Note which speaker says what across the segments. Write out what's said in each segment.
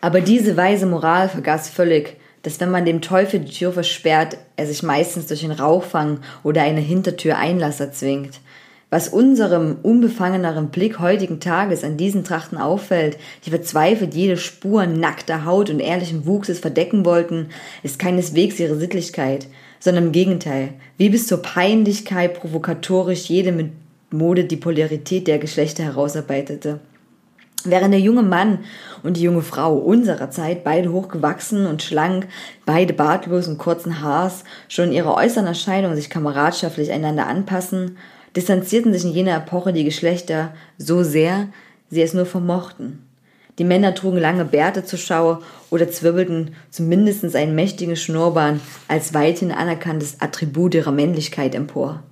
Speaker 1: Aber diese weise Moral vergaß völlig, dass wenn man dem Teufel die Tür versperrt, er sich meistens durch den Rauchfang oder eine Hintertür Einlass erzwingt. Was unserem unbefangeneren Blick heutigen Tages an diesen Trachten auffällt, die verzweifelt jede Spur nackter Haut und ehrlichen Wuchses verdecken wollten, ist keineswegs ihre Sittlichkeit, sondern im Gegenteil, wie bis zur Peinlichkeit provokatorisch jede Mode die Polarität der Geschlechter herausarbeitete. Während der junge Mann und die junge Frau unserer Zeit, beide hochgewachsen und schlank, beide bartlos und kurzen Haars, schon in ihrer äußeren Erscheinung sich kameradschaftlich einander anpassen, distanzierten sich in jener Epoche die Geschlechter so sehr, sie es nur vermochten. Die Männer trugen lange Bärte zur Schau oder zwirbelten zumindest einen mächtigen Schnurrbart als weithin anerkanntes Attribut ihrer Männlichkeit empor.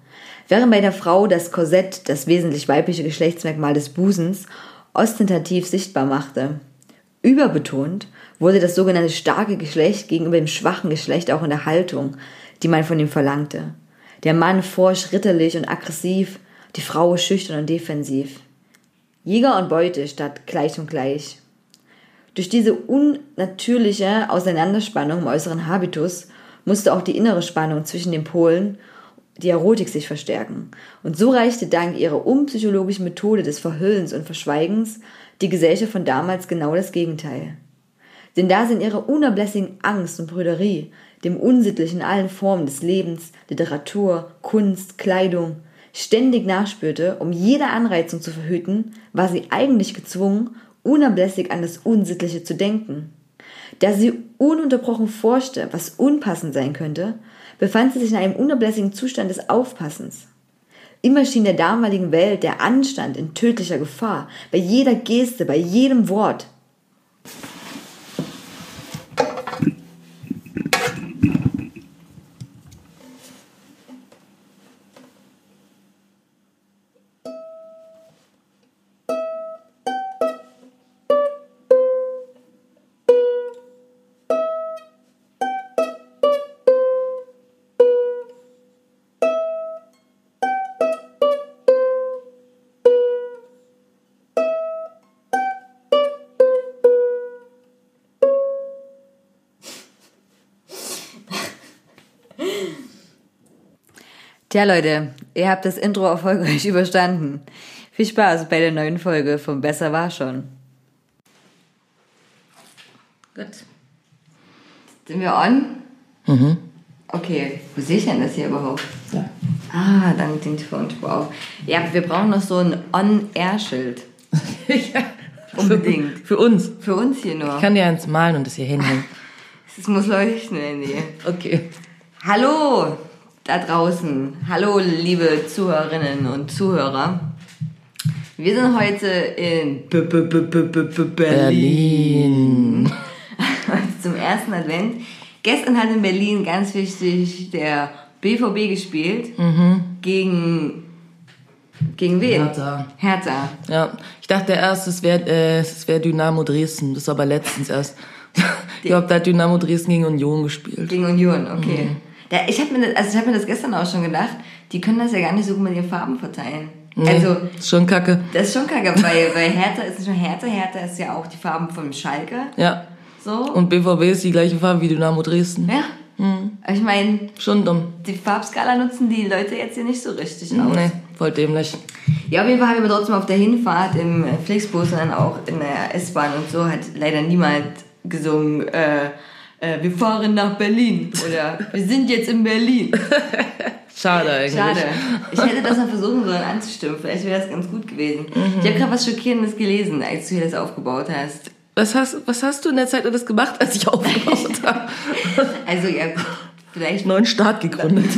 Speaker 1: Während bei der Frau das Korsett das wesentlich weibliche Geschlechtsmerkmal des Busens ostentativ sichtbar machte. Überbetont wurde das sogenannte starke Geschlecht gegenüber dem schwachen Geschlecht auch in der Haltung, die man von ihm verlangte. Der Mann forsch ritterlich und aggressiv, die Frau schüchtern und defensiv. Jäger und Beute statt gleich und gleich. Durch diese unnatürliche Auseinanderspannung im äußeren Habitus musste auch die innere Spannung zwischen den Polen die Erotik sich verstärken. Und so reichte dank ihrer unpsychologischen Methode des Verhüllens und Verschweigens die Gesellschaft von damals genau das Gegenteil. Denn da sie in ihrer unablässigen Angst und Brüderie, dem Unsittlichen in allen Formen des Lebens, Literatur, Kunst, Kleidung, ständig nachspürte, um jede Anreizung zu verhüten, war sie eigentlich gezwungen, unablässig an das Unsittliche zu denken. Da sie ununterbrochen forschte, was unpassend sein könnte, befand sie sich in einem unablässigen Zustand des Aufpassens. Immer schien der damaligen Welt der Anstand in tödlicher Gefahr, bei jeder Geste, bei jedem Wort. Tja, Leute, ihr habt das Intro erfolgreich überstanden. Viel Spaß bei der neuen Folge von Besser war schon. Gut. Sind wir on? Mhm. Okay, wo sehe ich denn das hier überhaupt? Ja. Ah, dank den Ton. Wow. Ja, wir brauchen noch so ein On-Air-Schild. ja.
Speaker 2: Unbedingt. Für, für, uns.
Speaker 1: Für uns hier nur.
Speaker 2: Ich kann dir eins malen und das hier hinhängen.
Speaker 1: Es muss leuchten, Andy. Okay. Hallo, da draußen. Hallo, liebe Zuhörerinnen und Zuhörer. Wir sind heute in B -B -B Berlin. Zum ersten Advent. Gestern hat in Berlin ganz wichtig der BVB gespielt. Mhm. Gegen gegen wen?
Speaker 2: Hertha.
Speaker 1: Hertha.
Speaker 2: Ja, ich dachte erst, es wäre äh, wär Dynamo Dresden. Das war aber letztens erst. ich glaube, da hat Dynamo Dresden gegen Union gespielt.
Speaker 1: Gegen Union, okay. Mhm. Ja, ich habe mir, das, also hab mir das gestern auch schon gedacht, die können das ja gar nicht so gut mit ihren Farben verteilen.
Speaker 2: Nee, also, ist schon kacke.
Speaker 1: Das ist schon kacke, weil, weil Hertha ist nicht nur Hertha, Hertha ist ja auch die Farben von Schalke.
Speaker 2: Ja. So. Und BVB ist die gleiche Farbe wie Dynamo Dresden.
Speaker 1: Ja. Mhm. Ich meine,
Speaker 2: schon dumm.
Speaker 1: Die Farbskala nutzen die Leute jetzt hier nicht so richtig aus.
Speaker 2: Nee, voll dämlich.
Speaker 1: Ja, auf jeden Fall haben wir trotzdem auf der Hinfahrt im Flixbus und dann auch in der S-Bahn und so hat leider niemand gesungen, äh, äh, wir fahren nach Berlin oder wir sind jetzt in Berlin.
Speaker 2: Schade eigentlich.
Speaker 1: Schade. Ich hätte das mal versuchen sollen anzustimmen. Vielleicht wäre das ganz gut gewesen. Mhm. Ich habe gerade was Schockierendes gelesen, als du hier das aufgebaut hast.
Speaker 2: Was hast, was hast du in der Zeit alles gemacht, als ich aufgebaut habe?
Speaker 1: also ja, vielleicht...
Speaker 2: Neuen Staat gegründet.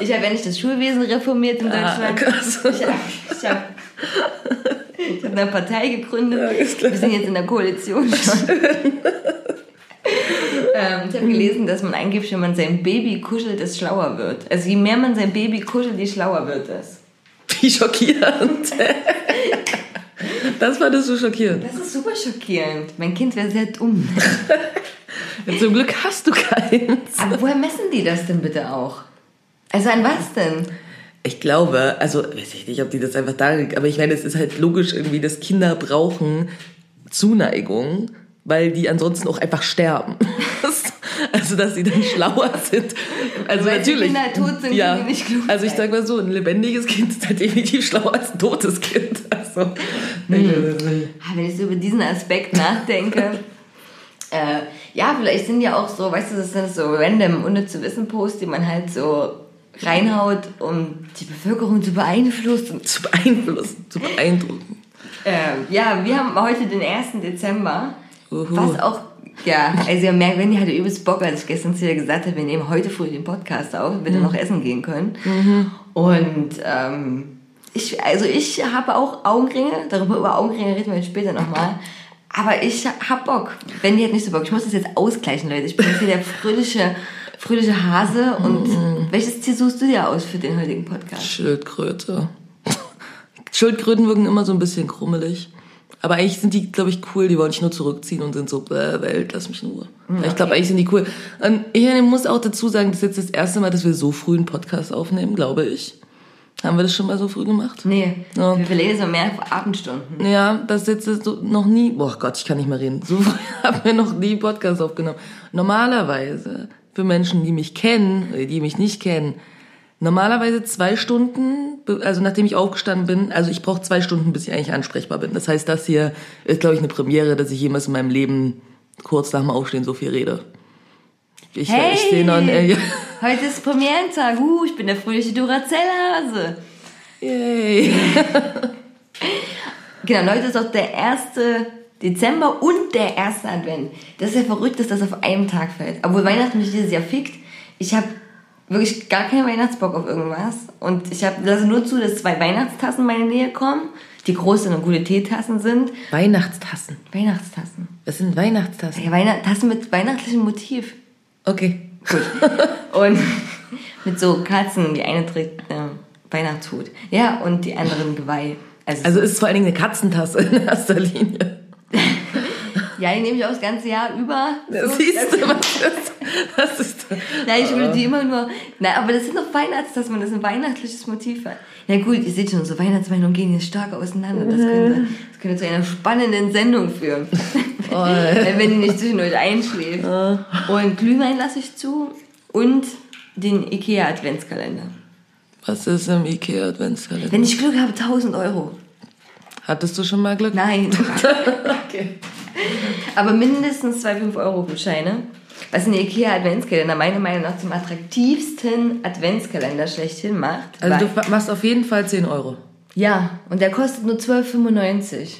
Speaker 1: ich habe ja nicht das Schulwesen reformiert in ah, Deutschland. Ah. Ich habe... Ich hab, ich habe eine Partei gegründet. Ja, Wir sind jetzt in der Koalition ähm, ich habe gelesen, dass man angeblich, wenn man sein Baby kuschelt, es schlauer wird. Also je mehr man sein Baby kuschelt, je schlauer wird es.
Speaker 2: Wie schockierend. das fandest du schockierend.
Speaker 1: Das ist super schockierend. Mein Kind wäre sehr dumm.
Speaker 2: Zum Glück hast du keins.
Speaker 1: Aber woher messen die das denn bitte auch? Also an was denn?
Speaker 2: Ich glaube, also weiß ich nicht, ob die das einfach da, aber ich meine, es ist halt logisch irgendwie, dass Kinder brauchen Zuneigung, weil die ansonsten auch einfach sterben. also dass sie dann schlauer sind. Also
Speaker 1: Weil die
Speaker 2: natürlich.
Speaker 1: Kinder tot sind,
Speaker 2: ja.
Speaker 1: nicht klug
Speaker 2: Also ich sag mal so, ein lebendiges Kind ist halt definitiv schlauer als ein totes Kind. Also,
Speaker 1: Ah, Wenn ich so über diesen Aspekt nachdenke, äh, ja, vielleicht sind ja auch so, weißt du, das sind so random, ohne zu wissen Posts, die man halt so reinhaut, um die Bevölkerung zu beeinflussen.
Speaker 2: zu beeinflussen, zu beeindrucken.
Speaker 1: Ähm, ja, wir haben heute den 1. Dezember,
Speaker 2: Uhu.
Speaker 1: was auch, ja, also ihr merkt, Wendy hatte übelst Bock, als ich gestern zu ihr gesagt habe, wir nehmen heute früh den Podcast auf, damit wir noch essen gehen können. Und ähm, ich, also ich habe auch Augenringe, darüber über Augenringe reden wir später nochmal. Aber ich hab Bock. Wendy hat nicht so Bock. Ich muss das jetzt ausgleichen, Leute. Ich bin jetzt hier der fröhliche, fröhliche Hase. Und welches Ziel suchst du dir aus für den heutigen Podcast?
Speaker 2: Schildkröte. Schildkröten wirken immer so ein bisschen krummelig. Aber eigentlich sind die, glaube ich, cool. Die wollen sich nur zurückziehen und sind so, bäh, Welt, lass mich in Ruhe. Ich glaube, eigentlich sind die cool. Und ich muss auch dazu sagen, das ist jetzt das erste Mal, dass wir so früh einen Podcast aufnehmen, glaube ich. Haben wir das schon mal so früh gemacht?
Speaker 1: Nee,
Speaker 2: Ja.
Speaker 1: wir verlegen so mehr Abendstunden.
Speaker 2: Ja, das ist jetzt so noch nie, boah Gott, ich kann nicht mehr reden. So früh haben wir noch nie Podcast aufgenommen. Normalerweise, für Menschen, die mich kennen, die mich nicht kennen, normalerweise zwei Stunden, also nachdem ich aufgestanden bin, also ich brauche zwei Stunden, bis ich eigentlich ansprechbar bin. Das heißt, das hier ist, glaube ich, eine Premiere, dass ich jemals in meinem Leben kurz nach dem Aufstehen so viel rede. Ich,
Speaker 1: Hey!
Speaker 2: ich sehe noch, äh,
Speaker 1: Heute ist Premierentag. Uh, ich bin der fröhliche Duracell-Hase.
Speaker 2: yay.
Speaker 1: Genau, heute ist auch der 1. Dezember und der erste Advent. Das ist ja verrückt, dass das auf einem Tag fällt. Obwohl Weihnachten mich dieses Jahr fickt. Ich habe wirklich gar keinen Weihnachtsbock auf irgendwas. Und ich hab, lasse nur zu, dass zwei Weihnachtstassen in meine Nähe kommen, die große und gute Teetassen sind.
Speaker 2: Weihnachtstassen.
Speaker 1: Weihnachtstassen.
Speaker 2: Was sind Weihnachtstassen?
Speaker 1: Ja, Weihnacht Tassen mit weihnachtlichem Motiv.
Speaker 2: Okay.
Speaker 1: Und mit so Katzen, die eine trägt einen Weihnachtshut. Ja, und die anderen Geweih. Also,
Speaker 2: Also ist es vor allen Dingen eine Katzentasse in erster Linie.
Speaker 1: ja, die nehme ich auch das ganze Jahr über. So,
Speaker 2: siehst du, was ist, was ist das?
Speaker 1: Ja, ich würde die immer nur. Na, aber das sind doch Weihnachtstassen, man das ein weihnachtliches Motiv hat. Ja gut, ihr seht schon, so Weihnachtsmeinungen gehen jetzt stark auseinander. Das könnte, das könnte zu einer spannenden Sendung führen. Wenn ihr nicht zwischendurch einschläft. Und Glühwein lasse ich zu und den Ikea Adventskalender.
Speaker 2: Was ist im Ikea Adventskalender?
Speaker 1: Wenn ich Glück habe, 1000 Euro.
Speaker 2: Hattest du schon mal Glück?
Speaker 1: Nein.
Speaker 2: Okay.
Speaker 1: Aber mindestens zwei 5-Euro-Gutscheine. Was ein IKEA Adventskalender meiner Meinung nach zum attraktivsten Adventskalender schlechthin macht.
Speaker 2: Also du machst auf jeden Fall 10 Euro.
Speaker 1: ja, und der kostet nur 12,95.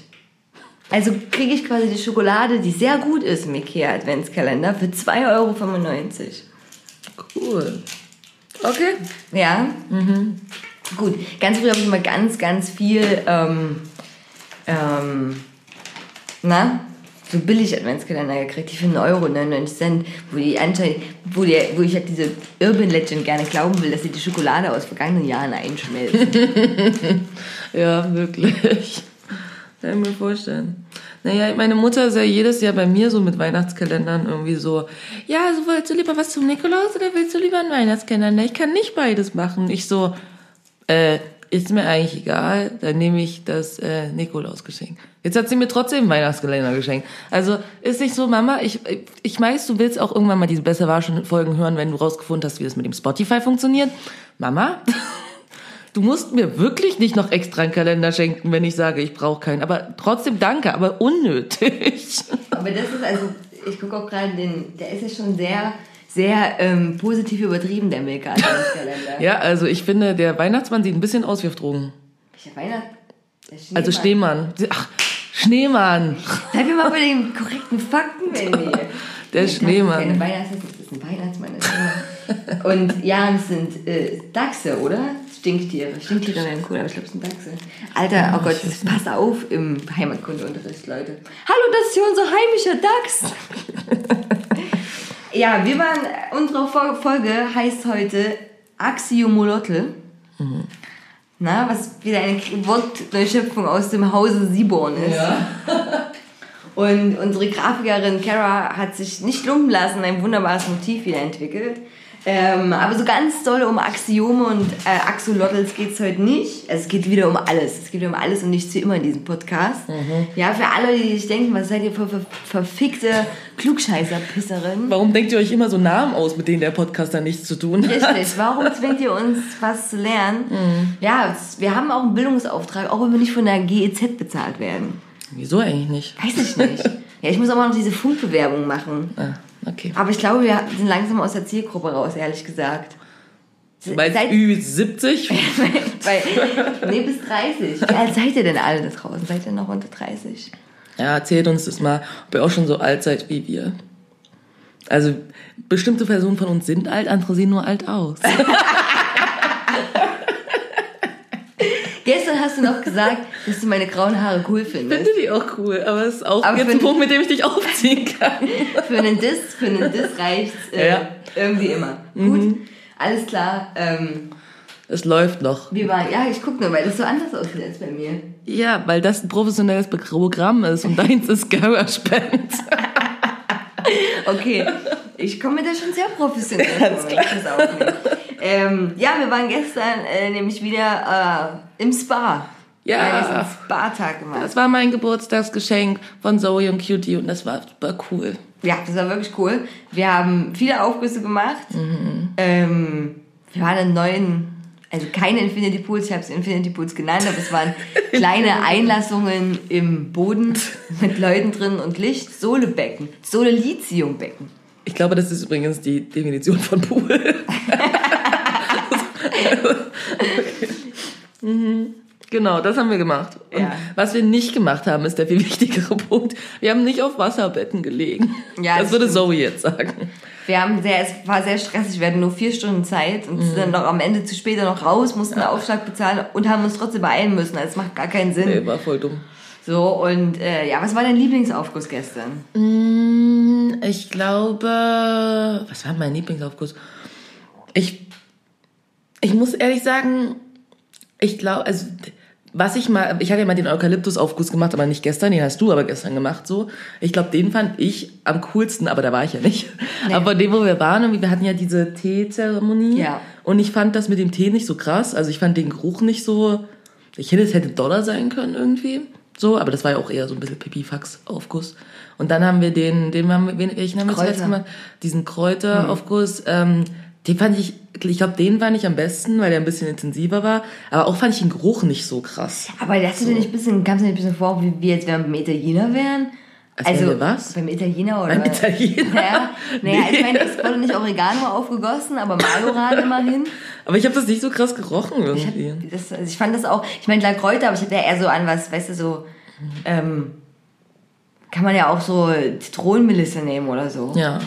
Speaker 1: Also kriege ich quasi die Schokolade, die sehr gut ist im IKEA Adventskalender, für 2,95 Euro.
Speaker 2: Cool. Okay.
Speaker 1: Ja. Gut, ganz früh habe ich immer ganz, ganz viel, ähm, ähm, na, so billig Adventskalender gekriegt, die für 1 Euro 99 Cent, wo die anscheinend, wo, der, wo ich halt diese Urban Legend gerne glauben will, dass sie die Schokolade aus vergangenen Jahren einschmelzen.
Speaker 2: Ja, wirklich. Kann ich mir vorstellen. Naja, meine Mutter ist ja jedes Jahr bei mir so mit Weihnachtskalendern irgendwie so, ja, also willst du lieber was zum Nikolaus oder willst du lieber einen Weihnachtskalender? Ich kann nicht beides machen. Ich so, äh, ist mir eigentlich egal, dann nehme ich das äh, Nikolausgeschenk. Jetzt hat sie mir trotzdem einen Weihnachtskalender geschenkt. Also ist nicht so, Mama, ich, ich weiß, du willst auch irgendwann mal diese Besser war schon Folgen hören, wenn du rausgefunden hast, wie das mit dem Spotify funktioniert. Mama, du musst mir wirklich nicht noch extra einen Kalender schenken, wenn ich sage, ich brauche keinen. Aber trotzdem danke, aber unnötig.
Speaker 1: Aber das ist also, ich gucke auch gerade den, der ist ja schon sehr, sehr ähm, positiv übertrieben, der Milka Adventskalender.
Speaker 2: Ja, also ich finde, der Weihnachtsmann sieht ein bisschen aus wie auf Drogen.
Speaker 1: Weihnacht?
Speaker 2: Also Schneemann. Ach, Schneemann.
Speaker 1: Bleib mir mal bei den korrekten Fakten, Wendy.
Speaker 2: Der
Speaker 1: ist
Speaker 2: Schneemann.
Speaker 1: Weihnachtsmann, das ist ein Weihnachtsmann. Ist. Und ja, es sind äh, Dachse, oder? Stinktiere. Stinktiere wären cool, aber ich glaube, es sind Dachse. Alter, oh Gott, pass auf im Heimatkundeunterricht, Leute. Hallo, das ist hier unser heimischer Dachs. ja, wir waren, unsere Fol- Folge heißt heute Axiomolotl. Na, was wieder eine Wortneuschöpfung aus dem Hause Siborn ist. Und unsere Grafikerin Kara hat sich nicht lumpen lassen, ein wunderbares Motiv wieder entwickelt. Ähm, aber so ganz doll um Axiome und äh, Axolotls geht es heute nicht. Es geht wieder um alles. Es geht wieder um alles und nichts wie immer in diesem Podcast.
Speaker 2: Mhm.
Speaker 1: Ja, für alle, die sich denken, was seid ihr für, für verfickte Klugscheißer-Pisserin?
Speaker 2: Warum denkt ihr euch immer so Namen aus, mit denen der Podcast dann nichts zu tun hat?
Speaker 1: Richtig, warum zwingt ihr uns, was zu lernen?
Speaker 2: Mhm.
Speaker 1: Ja, wir haben auch einen Bildungsauftrag, auch wenn wir nicht von der GEZ bezahlt werden.
Speaker 2: Wieso eigentlich nicht?
Speaker 1: Weiß ich nicht. ja, ich muss auch mal noch diese Funkbewerbung machen.
Speaker 2: Ah, okay.
Speaker 1: Aber ich glaube, wir sind langsam aus der Zielgruppe raus, ehrlich gesagt. Seid-
Speaker 2: Ü70?
Speaker 1: Weil, nee, bis 30. Wie alt seid ihr denn alle da draußen? Seid ihr noch unter 30?
Speaker 2: Ja, erzählt uns das mal, ob ihr auch schon so alt seid wie wir. Also, bestimmte Personen von uns sind alt, andere sehen nur alt aus.
Speaker 1: Gestern hast du noch gesagt, dass du meine grauen Haare cool findest.
Speaker 2: Finde die auch cool, aber es ist auch
Speaker 1: Aber
Speaker 2: jetzt ein Punkt, mit dem ich dich aufziehen kann.
Speaker 1: Für einen Diss, für einen Diss reicht's äh,
Speaker 2: Ja.
Speaker 1: irgendwie immer. Gut, alles klar. Ähm,
Speaker 2: Es läuft noch.
Speaker 1: wir waren, ja, ich guck nur, weil das so anders aussieht als bei mir.
Speaker 2: Ja, weil das ein professionelles Programm ist und deins ist Gehörspend.
Speaker 1: Okay, ich komme da schon sehr professionell vor, ich das aufnehme. Ähm, ja, wir waren gestern äh, nämlich wieder äh, im Spa.
Speaker 2: Ja.
Speaker 1: Spa-Tag gemacht.
Speaker 2: Das war mein Geburtstagsgeschenk von Zoe und Cutie und das war super cool.
Speaker 1: Ja, das war wirklich cool. Wir haben viele Aufgüsse gemacht. Ähm, wir waren in neuen, also keine Infinity Pools, ich habe es Infinity Pools genannt, aber es waren kleine Einlassungen im Boden mit Leuten drin und Licht. Solebecken, Sole-Lithium-Becken.
Speaker 2: Ich glaube, das ist übrigens die Definition von Pool. Mhm. Genau, das haben wir gemacht. Und
Speaker 1: Ja.
Speaker 2: was wir nicht gemacht haben, ist der viel wichtigere Punkt. Wir haben nicht auf Wasserbetten gelegen.
Speaker 1: Ja,
Speaker 2: das
Speaker 1: das
Speaker 2: würde
Speaker 1: stimmt.
Speaker 2: Zoe jetzt sagen.
Speaker 1: Wir haben sehr, es war sehr stressig, wir hatten nur vier Stunden Zeit und sind dann noch am Ende zu später noch raus, mussten einen Aufschlag bezahlen und haben uns trotzdem beeilen müssen. Also es macht gar keinen Sinn.
Speaker 2: Nee, war voll dumm.
Speaker 1: So, und äh, ja, was war dein Lieblingsaufguss gestern?
Speaker 2: Mm, Ich glaube, was war mein Lieblingsaufguss? Ich, ich muss ehrlich sagen, ich glaube, also was ich mal, ich hatte ja mal den Eukalyptusaufguss gemacht, aber nicht gestern, den hast du aber gestern gemacht so. Ich glaube, den fand ich am coolsten, aber da war ich ja nicht. Aber dem, wo wir waren, wir hatten ja diese Teezeremonie
Speaker 1: Ja.
Speaker 2: und ich fand das mit dem Tee nicht so krass. Also ich fand den Geruch nicht so, ich hätte, es hätte Dollar sein können irgendwie. So, aber das war ja auch eher so ein bisschen Pipifax-Aufguss. Und dann haben wir den, den haben wir, welchen haben wir zuletzt
Speaker 1: Kräuter.
Speaker 2: gemacht? Diesen Kräuteraufguss. Ähm, den fand ich, ich glaube, den fand ich am besten, weil der ein bisschen intensiver war. Aber auch fand ich den Geruch nicht so krass.
Speaker 1: Aber hast du dir nicht ein bisschen, kam es dir nicht ein bisschen vor, wie wir jetzt beim Italiener wären?
Speaker 2: Als wir was?
Speaker 1: Beim Italiener oder?
Speaker 2: Beim Italiener?
Speaker 1: Ja, naja, ich
Speaker 2: Nee.
Speaker 1: meine, es wurde nicht Oregano aufgegossen, aber Majoran immerhin.
Speaker 2: Aber ich habe das nicht so krass gerochen
Speaker 1: Ich,
Speaker 2: irgendwie.
Speaker 1: das, also ich fand das auch, ich meine, klar Kräuter, aber ich hatte ja eher so an was, weißt du, so, ähm, kann man ja auch so Zitronenmelisse nehmen oder so.
Speaker 2: Ja.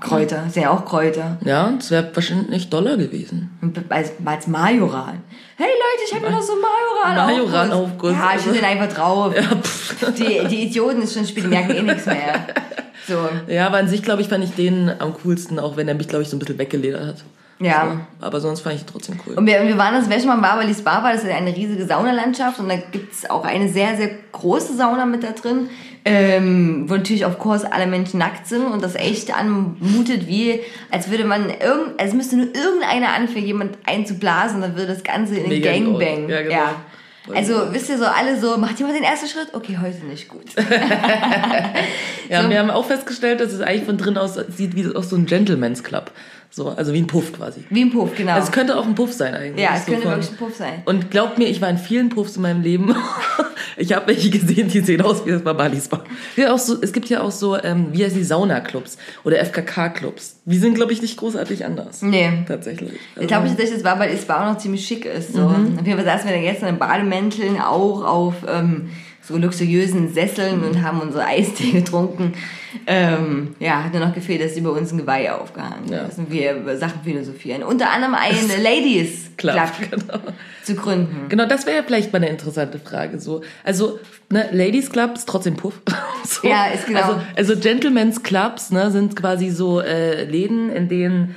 Speaker 1: Kräuter, sind ja auch Kräuter.
Speaker 2: Ja, das wäre wahrscheinlich Dollar gewesen.
Speaker 1: Als, als Majoran. Hey Leute, ich habe hier noch so Majoran
Speaker 2: Majoran-Aufguss.
Speaker 1: Ja, ich will den einfach drauf.
Speaker 2: Ja, pff.
Speaker 1: Die, die Idioten ist schon die merken eh nichts mehr. So,
Speaker 2: ja, aber an sich, glaube ich, fand ich den am coolsten, auch wenn er mich, glaube ich, so ein bisschen weggeledert hat.
Speaker 1: Ja.
Speaker 2: Aber sonst fand ich ihn trotzdem cool.
Speaker 1: Und wir, wir waren das letzte Mal in Barbalis war das ist eine riesige Saunalandschaft und da gibt's auch eine sehr, sehr große Sauna mit da drin, ähm, wo natürlich auf Kurs alle Menschen nackt sind und das echt anmutet wie, als würde man irgend, als müsste nur irgendeiner anfangen, jemand einzublasen, dann würde das Ganze in den Gangbang.
Speaker 2: Ja, genau.
Speaker 1: Also wisst ihr so alle so, macht jemand den ersten Schritt? Okay, heute nicht gut.
Speaker 2: Ja,
Speaker 1: So.
Speaker 2: wir haben auch festgestellt, dass es eigentlich von drin aus sieht wie aus so ein Gentleman's Club. So, also wie ein Puff quasi.
Speaker 1: Wie ein Puff, genau.
Speaker 2: Also es könnte auch ein Puff sein eigentlich.
Speaker 1: ja, es
Speaker 2: So
Speaker 1: könnte wirklich ein Puff sein.
Speaker 2: Und glaubt mir, ich war in vielen Puffs in meinem Leben. ich habe welche gesehen, die sehen aus wie das Barbali Spa. Ja, auch so, es gibt ja auch so, ähm, wie heißen die Sauna-Clubs oder FKK-Clubs. Die sind, glaube ich, nicht großartig anders.
Speaker 1: Nee.
Speaker 2: Tatsächlich.
Speaker 1: Ich glaube, dass das war, weil es war auch noch ziemlich schick ist. So. Auf jeden Fall saßen wir dann gestern in Bademänteln auch auf ähm, so luxuriösen Sesseln und haben unsere Eistee getrunken. Ähm, ja, hat nur noch gefehlt, dass über uns ein Geweih aufgehangen
Speaker 2: Ja.
Speaker 1: ist und wir über Sachen philosophieren. Unter anderem einen Ladies Club
Speaker 2: Club, genau.
Speaker 1: zu gründen.
Speaker 2: Genau, das wäre ja vielleicht mal eine interessante Frage. So, also ne, Ladies Club ist trotzdem Puff. so.
Speaker 1: Ja, ist genau.
Speaker 2: Also, also Gentlemen's Clubs ne, sind quasi so äh, Läden, in denen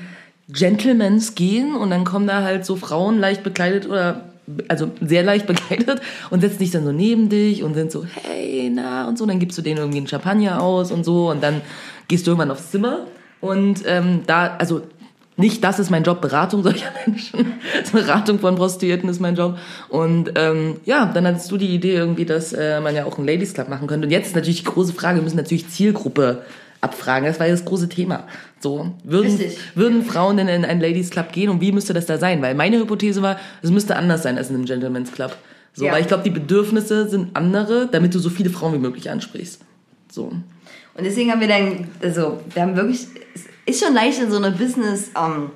Speaker 2: Gentlemans gehen und dann kommen da halt so Frauen leicht bekleidet oder also sehr leicht bekleidet und setzen dich dann so neben dich und sind so, hey, na und so. Dann gibst du denen irgendwie einen Champagner aus und so und dann gehst du irgendwann aufs Zimmer und ähm, da, also nicht, das ist mein Job, Beratung solcher Menschen. Beratung von Prostituierten ist mein Job. Und ähm, ja, dann hattest du die Idee irgendwie, dass äh, man ja auch einen Ladies Club machen könnte. Und jetzt ist natürlich die große Frage, wir müssen natürlich Zielgruppe abfragen. Das war ja das große Thema. So, würden,
Speaker 1: Richtig.
Speaker 2: würden Frauen denn in einen Ladies Club gehen und wie müsste das da sein? Weil meine Hypothese war, es müsste anders sein als in einem Gentleman's Club. So,
Speaker 1: Ja.
Speaker 2: weil ich glaube, die Bedürfnisse sind andere, damit du so viele Frauen wie möglich ansprichst. So.
Speaker 1: Und deswegen haben wir dann, also wir haben wirklich, es ist schon leicht in so einer Business ähm,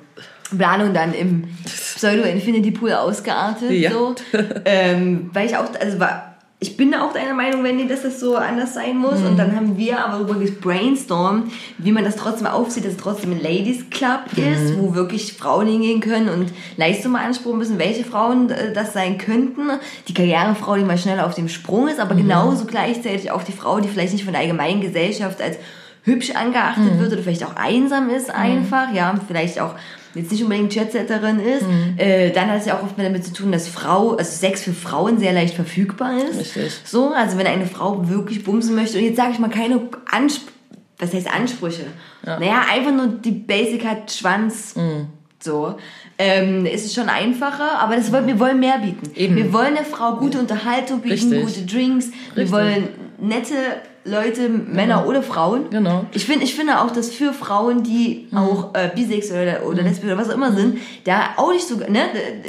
Speaker 1: Planung dann im Pseudo Infinity Pool ausgeartet.
Speaker 2: Ja.
Speaker 1: So. ähm, weil ich auch, also war, ich bin auch deiner Meinung, Wendy, dass das so anders sein muss. Und dann haben wir aber darüber gebrainstormt, wie man das trotzdem aufzieht, dass es trotzdem ein Ladies Club ist, wo wirklich Frauen hingehen können und Leistung beanspruchen müssen, welche Frauen äh, das sein könnten. Die Karrierefrau, die mal schneller auf dem Sprung ist, aber genauso gleichzeitig auch die Frau, die vielleicht nicht von der allgemeinen Gesellschaft als hübsch angeachtet wird oder vielleicht auch einsam ist einfach, ja, vielleicht auch jetzt nicht unbedingt Jetsetterin ist, äh, dann hat es ja auch oft damit zu tun, dass Frau, also Sex für Frauen sehr leicht verfügbar ist.
Speaker 2: Richtig.
Speaker 1: So, also wenn eine Frau wirklich bumsen möchte, und jetzt sage ich mal keine Ansp was heißt Ansprüche? Naja, einfach nur die Basic hat Schwanz.
Speaker 2: Mhm.
Speaker 1: So. Ähm, ist es schon einfacher, aber das wollen, wir wollen mehr bieten.
Speaker 2: Eben.
Speaker 1: Wir wollen der Frau gute Unterhaltung bieten,
Speaker 2: Richtig.
Speaker 1: gute Drinks. Wir
Speaker 2: Richtig.
Speaker 1: wollen nette Leute, Männer oder Frauen.
Speaker 2: Genau. Mhm.
Speaker 1: Ich, find, ich finde auch, dass für Frauen, die auch äh, bisexuell oder, oder lesbisch oder was auch immer sind, da auch nicht so ne,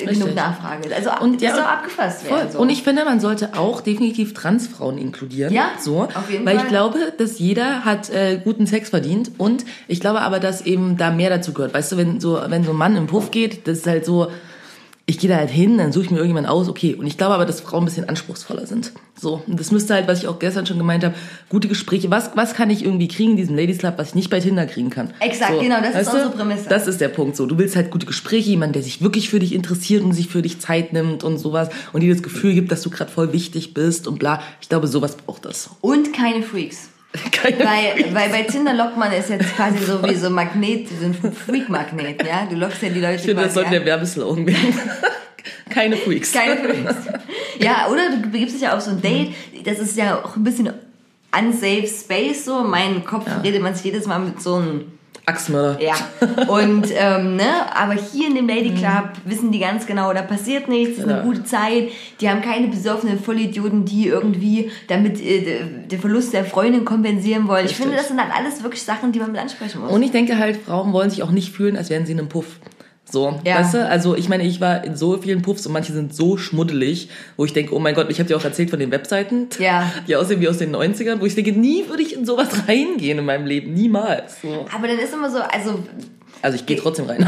Speaker 1: genug. Nachfrage ist. Also
Speaker 2: Und ja,
Speaker 1: das soll
Speaker 2: und-
Speaker 1: abgefasst
Speaker 2: Voll.
Speaker 1: werden. So.
Speaker 2: Und ich finde, man sollte auch definitiv Transfrauen inkludieren.
Speaker 1: Ja,
Speaker 2: so,
Speaker 1: auf jeden
Speaker 2: weil
Speaker 1: Fall.
Speaker 2: ich glaube, dass jeder hat äh, guten Sex verdient und ich glaube aber, dass eben da mehr dazu gehört. Weißt du, wenn so wenn so ein Mann im Puff geht, das ist halt so ich gehe da halt hin, dann suche ich mir irgendjemanden aus, okay. Und ich glaube aber, dass Frauen ein bisschen anspruchsvoller sind. So. Und das müsste halt, was ich auch gestern schon gemeint habe, gute Gespräche. Was, was kann ich irgendwie kriegen in diesem Ladies Club, was ich nicht bei Tinder kriegen kann?
Speaker 1: Exakt,
Speaker 2: so.
Speaker 1: genau, das ist unsere Prämisse.
Speaker 2: Das ist der Punkt so. Du willst halt gute Gespräche, jemand, der sich wirklich für dich interessiert und sich für dich Zeit nimmt und sowas und dir das Gefühl gibt, dass du gerade voll wichtig bist und bla. Ich glaube, sowas braucht das.
Speaker 1: Und keine Freaks.
Speaker 2: Keine
Speaker 1: Weil, weil bei Tinder lockt man es jetzt quasi so wie so ein Magnet, so ein Freak-Magnet, ja? Du lockst ja die Leute
Speaker 2: ich finde, das sollte der Werbeslogan werden. Keine Freaks.
Speaker 1: Keine Freaks. Ja, oder du begibst dich ja auf so ein Date. Das ist ja auch ein bisschen unsafe space so. In meinem Kopf redet man sich jedes Mal mit so einem
Speaker 2: Axtmörder.
Speaker 1: Ja, und ähm, ne, aber hier in dem Lady Club wissen die ganz genau, da passiert nichts, es ist
Speaker 2: Ja.
Speaker 1: eine gute Zeit. Die haben keine besoffenen Vollidioten, die irgendwie damit äh, de- den Verlust der Freundin kompensieren wollen. Ich
Speaker 2: Richtig.
Speaker 1: finde, das sind dann alles wirklich Sachen, die man mit ansprechen muss.
Speaker 2: Und ich denke halt, Frauen wollen sich auch nicht fühlen, als wären sie in einem Puff. So,
Speaker 1: Ja.
Speaker 2: weißt du? Also ich meine, ich war in so vielen Puffs und manche sind so schmuddelig, wo ich denke, oh mein Gott, ich habe dir auch erzählt von den Webseiten,
Speaker 1: Ja.
Speaker 2: die aussehen wie aus den 90ern, wo ich denke, nie würde ich in sowas reingehen in meinem Leben, niemals. So.
Speaker 1: aber dann ist immer so, also
Speaker 2: Also ich gehe trotzdem rein.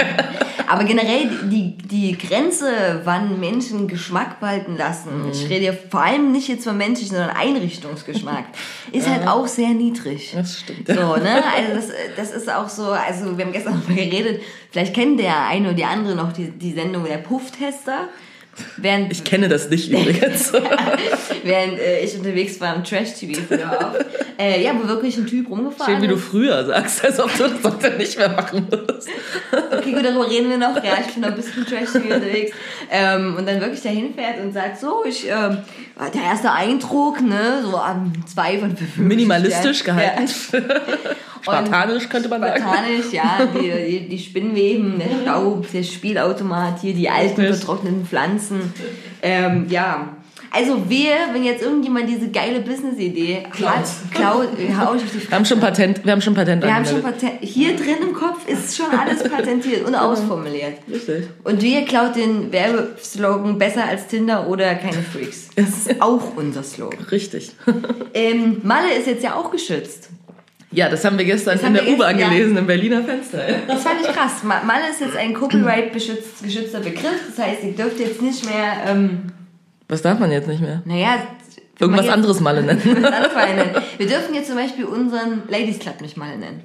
Speaker 1: Aber generell die, die Grenze, wann Menschen Geschmack walten lassen, ich rede ja vor allem nicht jetzt von menschlichen, sondern Einrichtungsgeschmack, ist halt auch sehr niedrig.
Speaker 2: Das stimmt.
Speaker 1: So, ne? Also das, das ist auch so, also wir haben gestern noch mal geredet, vielleicht kennt der eine oder die andere noch die, die Sendung der Pufftester. Während,
Speaker 2: Ich kenne das nicht übrigens.
Speaker 1: während äh, ich unterwegs war im Trash-TV früher auch. Äh, ja, wo wirklich ein Typ rumgefahren
Speaker 2: Schön, wie du früher sagst, als ob du das heute nicht mehr machen würdest.
Speaker 1: Okay, gut, darüber reden wir noch. Ja, ich bin noch ein bisschen Trash-TV unterwegs. Ähm, und dann wirklich dahin fährt und sagt, so, ich, ähm, der erste Eindruck, ne, so an zwei von fünf
Speaker 2: Minimalistisch
Speaker 1: Sternen.
Speaker 2: gehalten.
Speaker 1: Ja.
Speaker 2: Spartanisch könnte man sagen.
Speaker 1: Spartanisch, ja, die, die, die Spinnweben, der Staub, der Spielautomat hier, die alten vertrockneten Pflanzen. Ähm, ja. Also wir, wenn jetzt irgendjemand diese geile Business-Idee hat, klaut, hau ich auf die
Speaker 2: Wir haben schon Patent, wir haben schon Patent
Speaker 1: Wir haben schon. Patent. Hier drin im Kopf ist schon alles patentiert und ausformuliert.
Speaker 2: Richtig.
Speaker 1: Und wir klaut den Werbeslogan besser als Tinder oder keine Freaks. Das ist auch unser Slogan.
Speaker 2: Richtig.
Speaker 1: Ähm, Malle ist jetzt ja auch geschützt.
Speaker 2: Ja, das haben wir gestern
Speaker 1: Das
Speaker 2: in der U-Bahn
Speaker 1: gestern, ja.
Speaker 2: gelesen, im Berliner Fenster.
Speaker 1: Das fand ich krass. Ma- Malle ist jetzt ein Copyright-geschützter Begriff. Das heißt, ihr dürft jetzt nicht mehr, ähm,
Speaker 2: Was darf man jetzt nicht mehr?
Speaker 1: naja...
Speaker 2: Irgendwas anderes Malle nennen.
Speaker 1: Anderes Malle nennen. Wir dürfen jetzt zum Beispiel unseren Ladies Club nicht Malle nennen.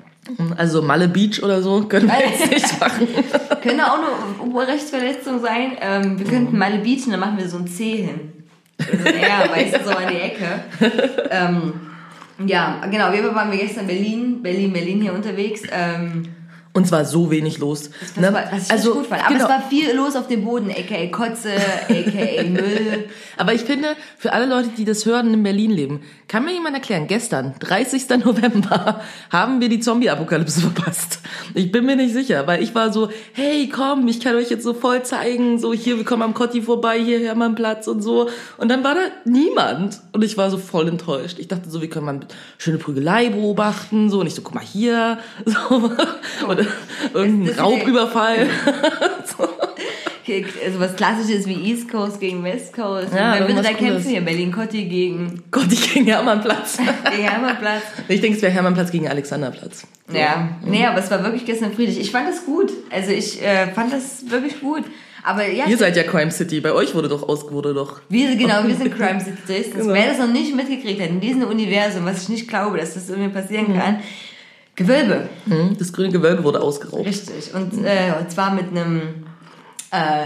Speaker 2: Also Malle Beach oder so können wir jetzt nicht machen.
Speaker 1: Könnte auch eine Urrechtsverletzung sein. Ähm, wir könnten Malle Beach und dann machen wir so ein C hin. Oder so ein R, weißt du, so an die Ecke. Ähm, ja, genau. Wir waren wir gestern in Berlin, Berlin, Berlin hier unterwegs. Ähm,
Speaker 2: Und zwar so wenig los.
Speaker 1: Was,
Speaker 2: ne?
Speaker 1: was ich
Speaker 2: also,
Speaker 1: gut fand. Aber
Speaker 2: genau.
Speaker 1: es war viel los auf dem Boden, aka Kotze, aka Müll.
Speaker 2: Aber ich finde, für alle Leute, die das hören und in Berlin leben, kann mir jemand erklären, gestern, 30. November, haben wir die Zombie-Apokalypse verpasst. Ich bin mir nicht sicher, weil ich war so, hey, komm, ich kann euch jetzt so voll zeigen, so hier, wir kommen am Kotti vorbei, hier Hermannplatz und so. Und dann war da niemand. Und ich war so voll enttäuscht. Ich dachte so, wir können mal eine schöne Prügelei beobachten, so. Und ich so, guck mal hier, so. Oder irgendein Raubüberfall.
Speaker 1: Okay, Also was klassisches wie East Coast gegen West Coast.
Speaker 2: Ja,
Speaker 1: wer würde da kämpfen hier? Berlin-Kotti gegen,
Speaker 2: Gott, ich ging Hermannplatz.
Speaker 1: gegen Hermannplatz.
Speaker 2: Ich denke, es wäre Hermannplatz gegen Alexanderplatz.
Speaker 1: Ja, nee, aber es war wirklich gestern friedlich. Ich fand das gut. Also ich äh, fand das wirklich gut. Aber ja,
Speaker 2: Ihr seid ja Crime City, bei euch wurde doch aus, wurde doch.
Speaker 1: wir, genau, wir sind Crime City Dresden.
Speaker 2: Genau.
Speaker 1: Wer das noch nicht mitgekriegt hat, in diesem Universum, was ich nicht glaube, dass das irgendwie passieren kann, Gewölbe.
Speaker 2: Hm, Das grüne Gewölbe wurde ausgeraubt.
Speaker 1: Richtig. Und, äh, und zwar mit einem, äh,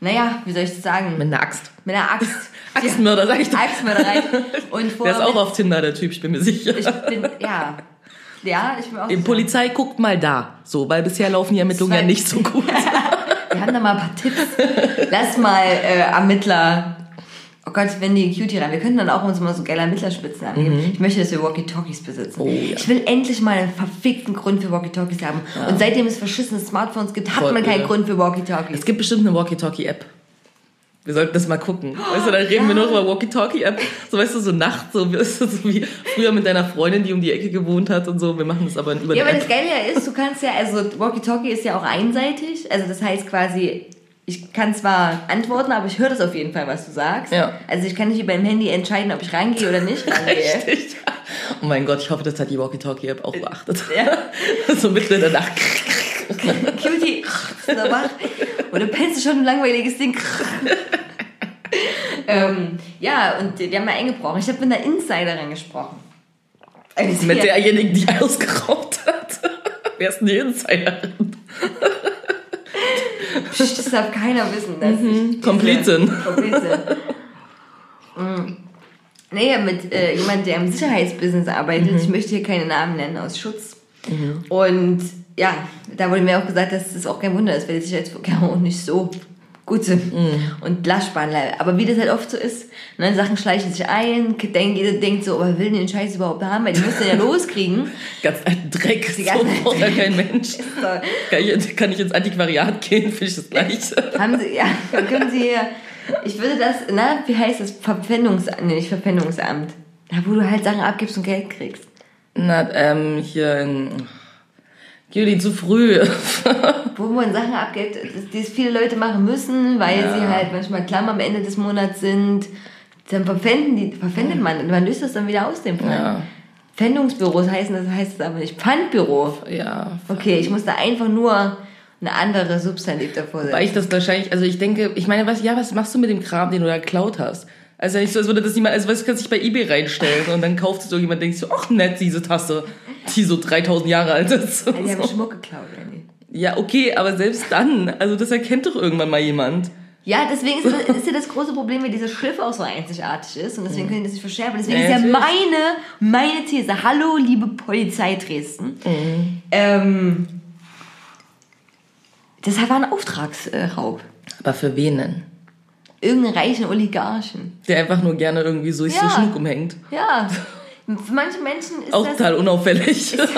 Speaker 1: naja, wie soll ich das sagen?
Speaker 2: Mit einer Axt.
Speaker 1: Mit einer Axt.
Speaker 2: Axtmörder, sag ich doch.
Speaker 1: Axtmörderei. Und
Speaker 2: Der ist
Speaker 1: vorher
Speaker 2: auch
Speaker 1: mit-
Speaker 2: auf Tinder, der Typ, ich bin mir sicher.
Speaker 1: Ich bin, ja. Ja, ich bin auch
Speaker 2: Die
Speaker 1: sicher.
Speaker 2: Polizei guckt mal da. So, weil bisher laufen die Ermittlungen ja nicht so gut.
Speaker 1: Wir haben da mal ein paar Tipps. Lass mal äh, Ermittler. Oh Gott, wenn die Cutie rein. Wir könnten dann auch uns mal so geile Ermittlerspitzen angeben. Ich möchte, dass wir Walkie-Talkies besitzen.
Speaker 2: Mhm. Oh, ja.
Speaker 1: Ich will endlich mal einen verfickten Grund für Walkie-Talkies haben. Und seitdem es verschissene Smartphones gibt, hat
Speaker 2: Voll,
Speaker 1: man keinen
Speaker 2: ja.
Speaker 1: Grund für Walkie-Talkies.
Speaker 2: Es gibt bestimmt eine Walkie-Talkie-App. Wir sollten das mal gucken. Weißt du, dann reden wir nur über Walkie-Talkie-App. So, weißt du, so Nacht, so, weißt du, so wie früher mit deiner Freundin, die um die Ecke gewohnt hat und so. Wir machen das aber über
Speaker 1: Ja, aber das. Geile ja ist, du kannst ja, also Walkie-Talkie ist ja auch einseitig. Also das heißt quasi, ich kann zwar antworten, aber ich höre das auf jeden Fall, was du sagst.
Speaker 2: Ja.
Speaker 1: Also ich kann nicht wie beim Handy entscheiden, ob ich rangehe oder nicht rangehe.
Speaker 2: Richtig. Oh mein Gott, ich hoffe, das hat die Walkie-Talkie-App auch beachtet.
Speaker 1: Ja.
Speaker 2: so mitten in der Nacht.
Speaker 1: Cutie, ist noch wach? Oder pennst du schon ein langweiliges Ding? ähm, ja, und die, die haben mal eingebrochen. Ich habe mit einer Insiderin gesprochen. Also
Speaker 2: Mit derjenigen, die ausgeraubt hat. Wer ist denn die Insiderin?
Speaker 1: Psst, das darf keiner wissen. Dass ich diese-
Speaker 2: Komplizin.
Speaker 1: Komplizin. Mm. Nee, mit äh, jemand, der im Sicherheitsbusiness arbeitet. Ich möchte hier keine Namen nennen, aus Schutz. Und ja, da wurde mir auch gesagt, dass das auch kein Wunder ist, weil die Sicherheitsvorkehrungen auch nicht so gut sind und lastbar. Aber wie das halt oft so ist, ne, Sachen schleichen sich ein, denk, jeder denkt so, aber will den Scheiß überhaupt haben, weil die müssen ja loskriegen.
Speaker 2: Ganz alten Dreck.
Speaker 1: Die
Speaker 2: So braucht ja kein Mensch. Kann ich, kann ich ins Antiquariat gehen, finde ich das Gleiche.
Speaker 1: haben sie, ja, können sie hier, ich würde das, na, wie heißt das, Verpfändungsamt, nee, nicht Verpfändungsamt. Da, wo du halt Sachen abgibst und Geld kriegst.
Speaker 2: Na, ähm, hier in... Juli, zu früh.
Speaker 1: Wo man Sachen abgibt, die es viele Leute machen müssen, weil
Speaker 2: Ja.
Speaker 1: sie halt manchmal klamm am Ende des Monats sind. Dann verpfänden die, verpfändet man und man löst das dann wieder aus dem Pfand.
Speaker 2: Ja.
Speaker 1: Pfändungsbüros heißen das, heißt das aber nicht. Pfandbüro.
Speaker 2: ja,
Speaker 1: Okay, ich muss da einfach nur eine andere Substantiv davor
Speaker 2: Weil
Speaker 1: setzen.
Speaker 2: ich das wahrscheinlich, also ich denke, ich meine, was, ja, was machst du mit dem Kram, den du da geklaut hast? Also nicht so, als würde das niemand, also was kannst du dich bei Ebay reinstellen und dann kauft es irgendjemand, denkst du, ach nett, diese Tasse, die so 3000 Jahre alt ist.
Speaker 1: Ja, die haben Schmuck geklaut, Andy.
Speaker 2: Ja, okay, aber selbst dann, also das erkennt doch irgendwann mal jemand.
Speaker 1: Ja, deswegen ist, ist ja das große Problem, wenn dieses Schiff auch so einzigartig ist und deswegen können die das nicht verschärfen. Deswegen
Speaker 2: Ja,
Speaker 1: ist ja meine, meine These, hallo liebe Polizei Dresden, ähm, das war ein Auftragsraub.
Speaker 2: Aber für wen denn?
Speaker 1: Irgendeinen reichen Oligarchen.
Speaker 2: Der einfach nur gerne irgendwie so,
Speaker 1: Ja.
Speaker 2: so Schmuck umhängt.
Speaker 1: Ja, für manche Menschen ist
Speaker 2: Auch
Speaker 1: das...
Speaker 2: total unauffällig.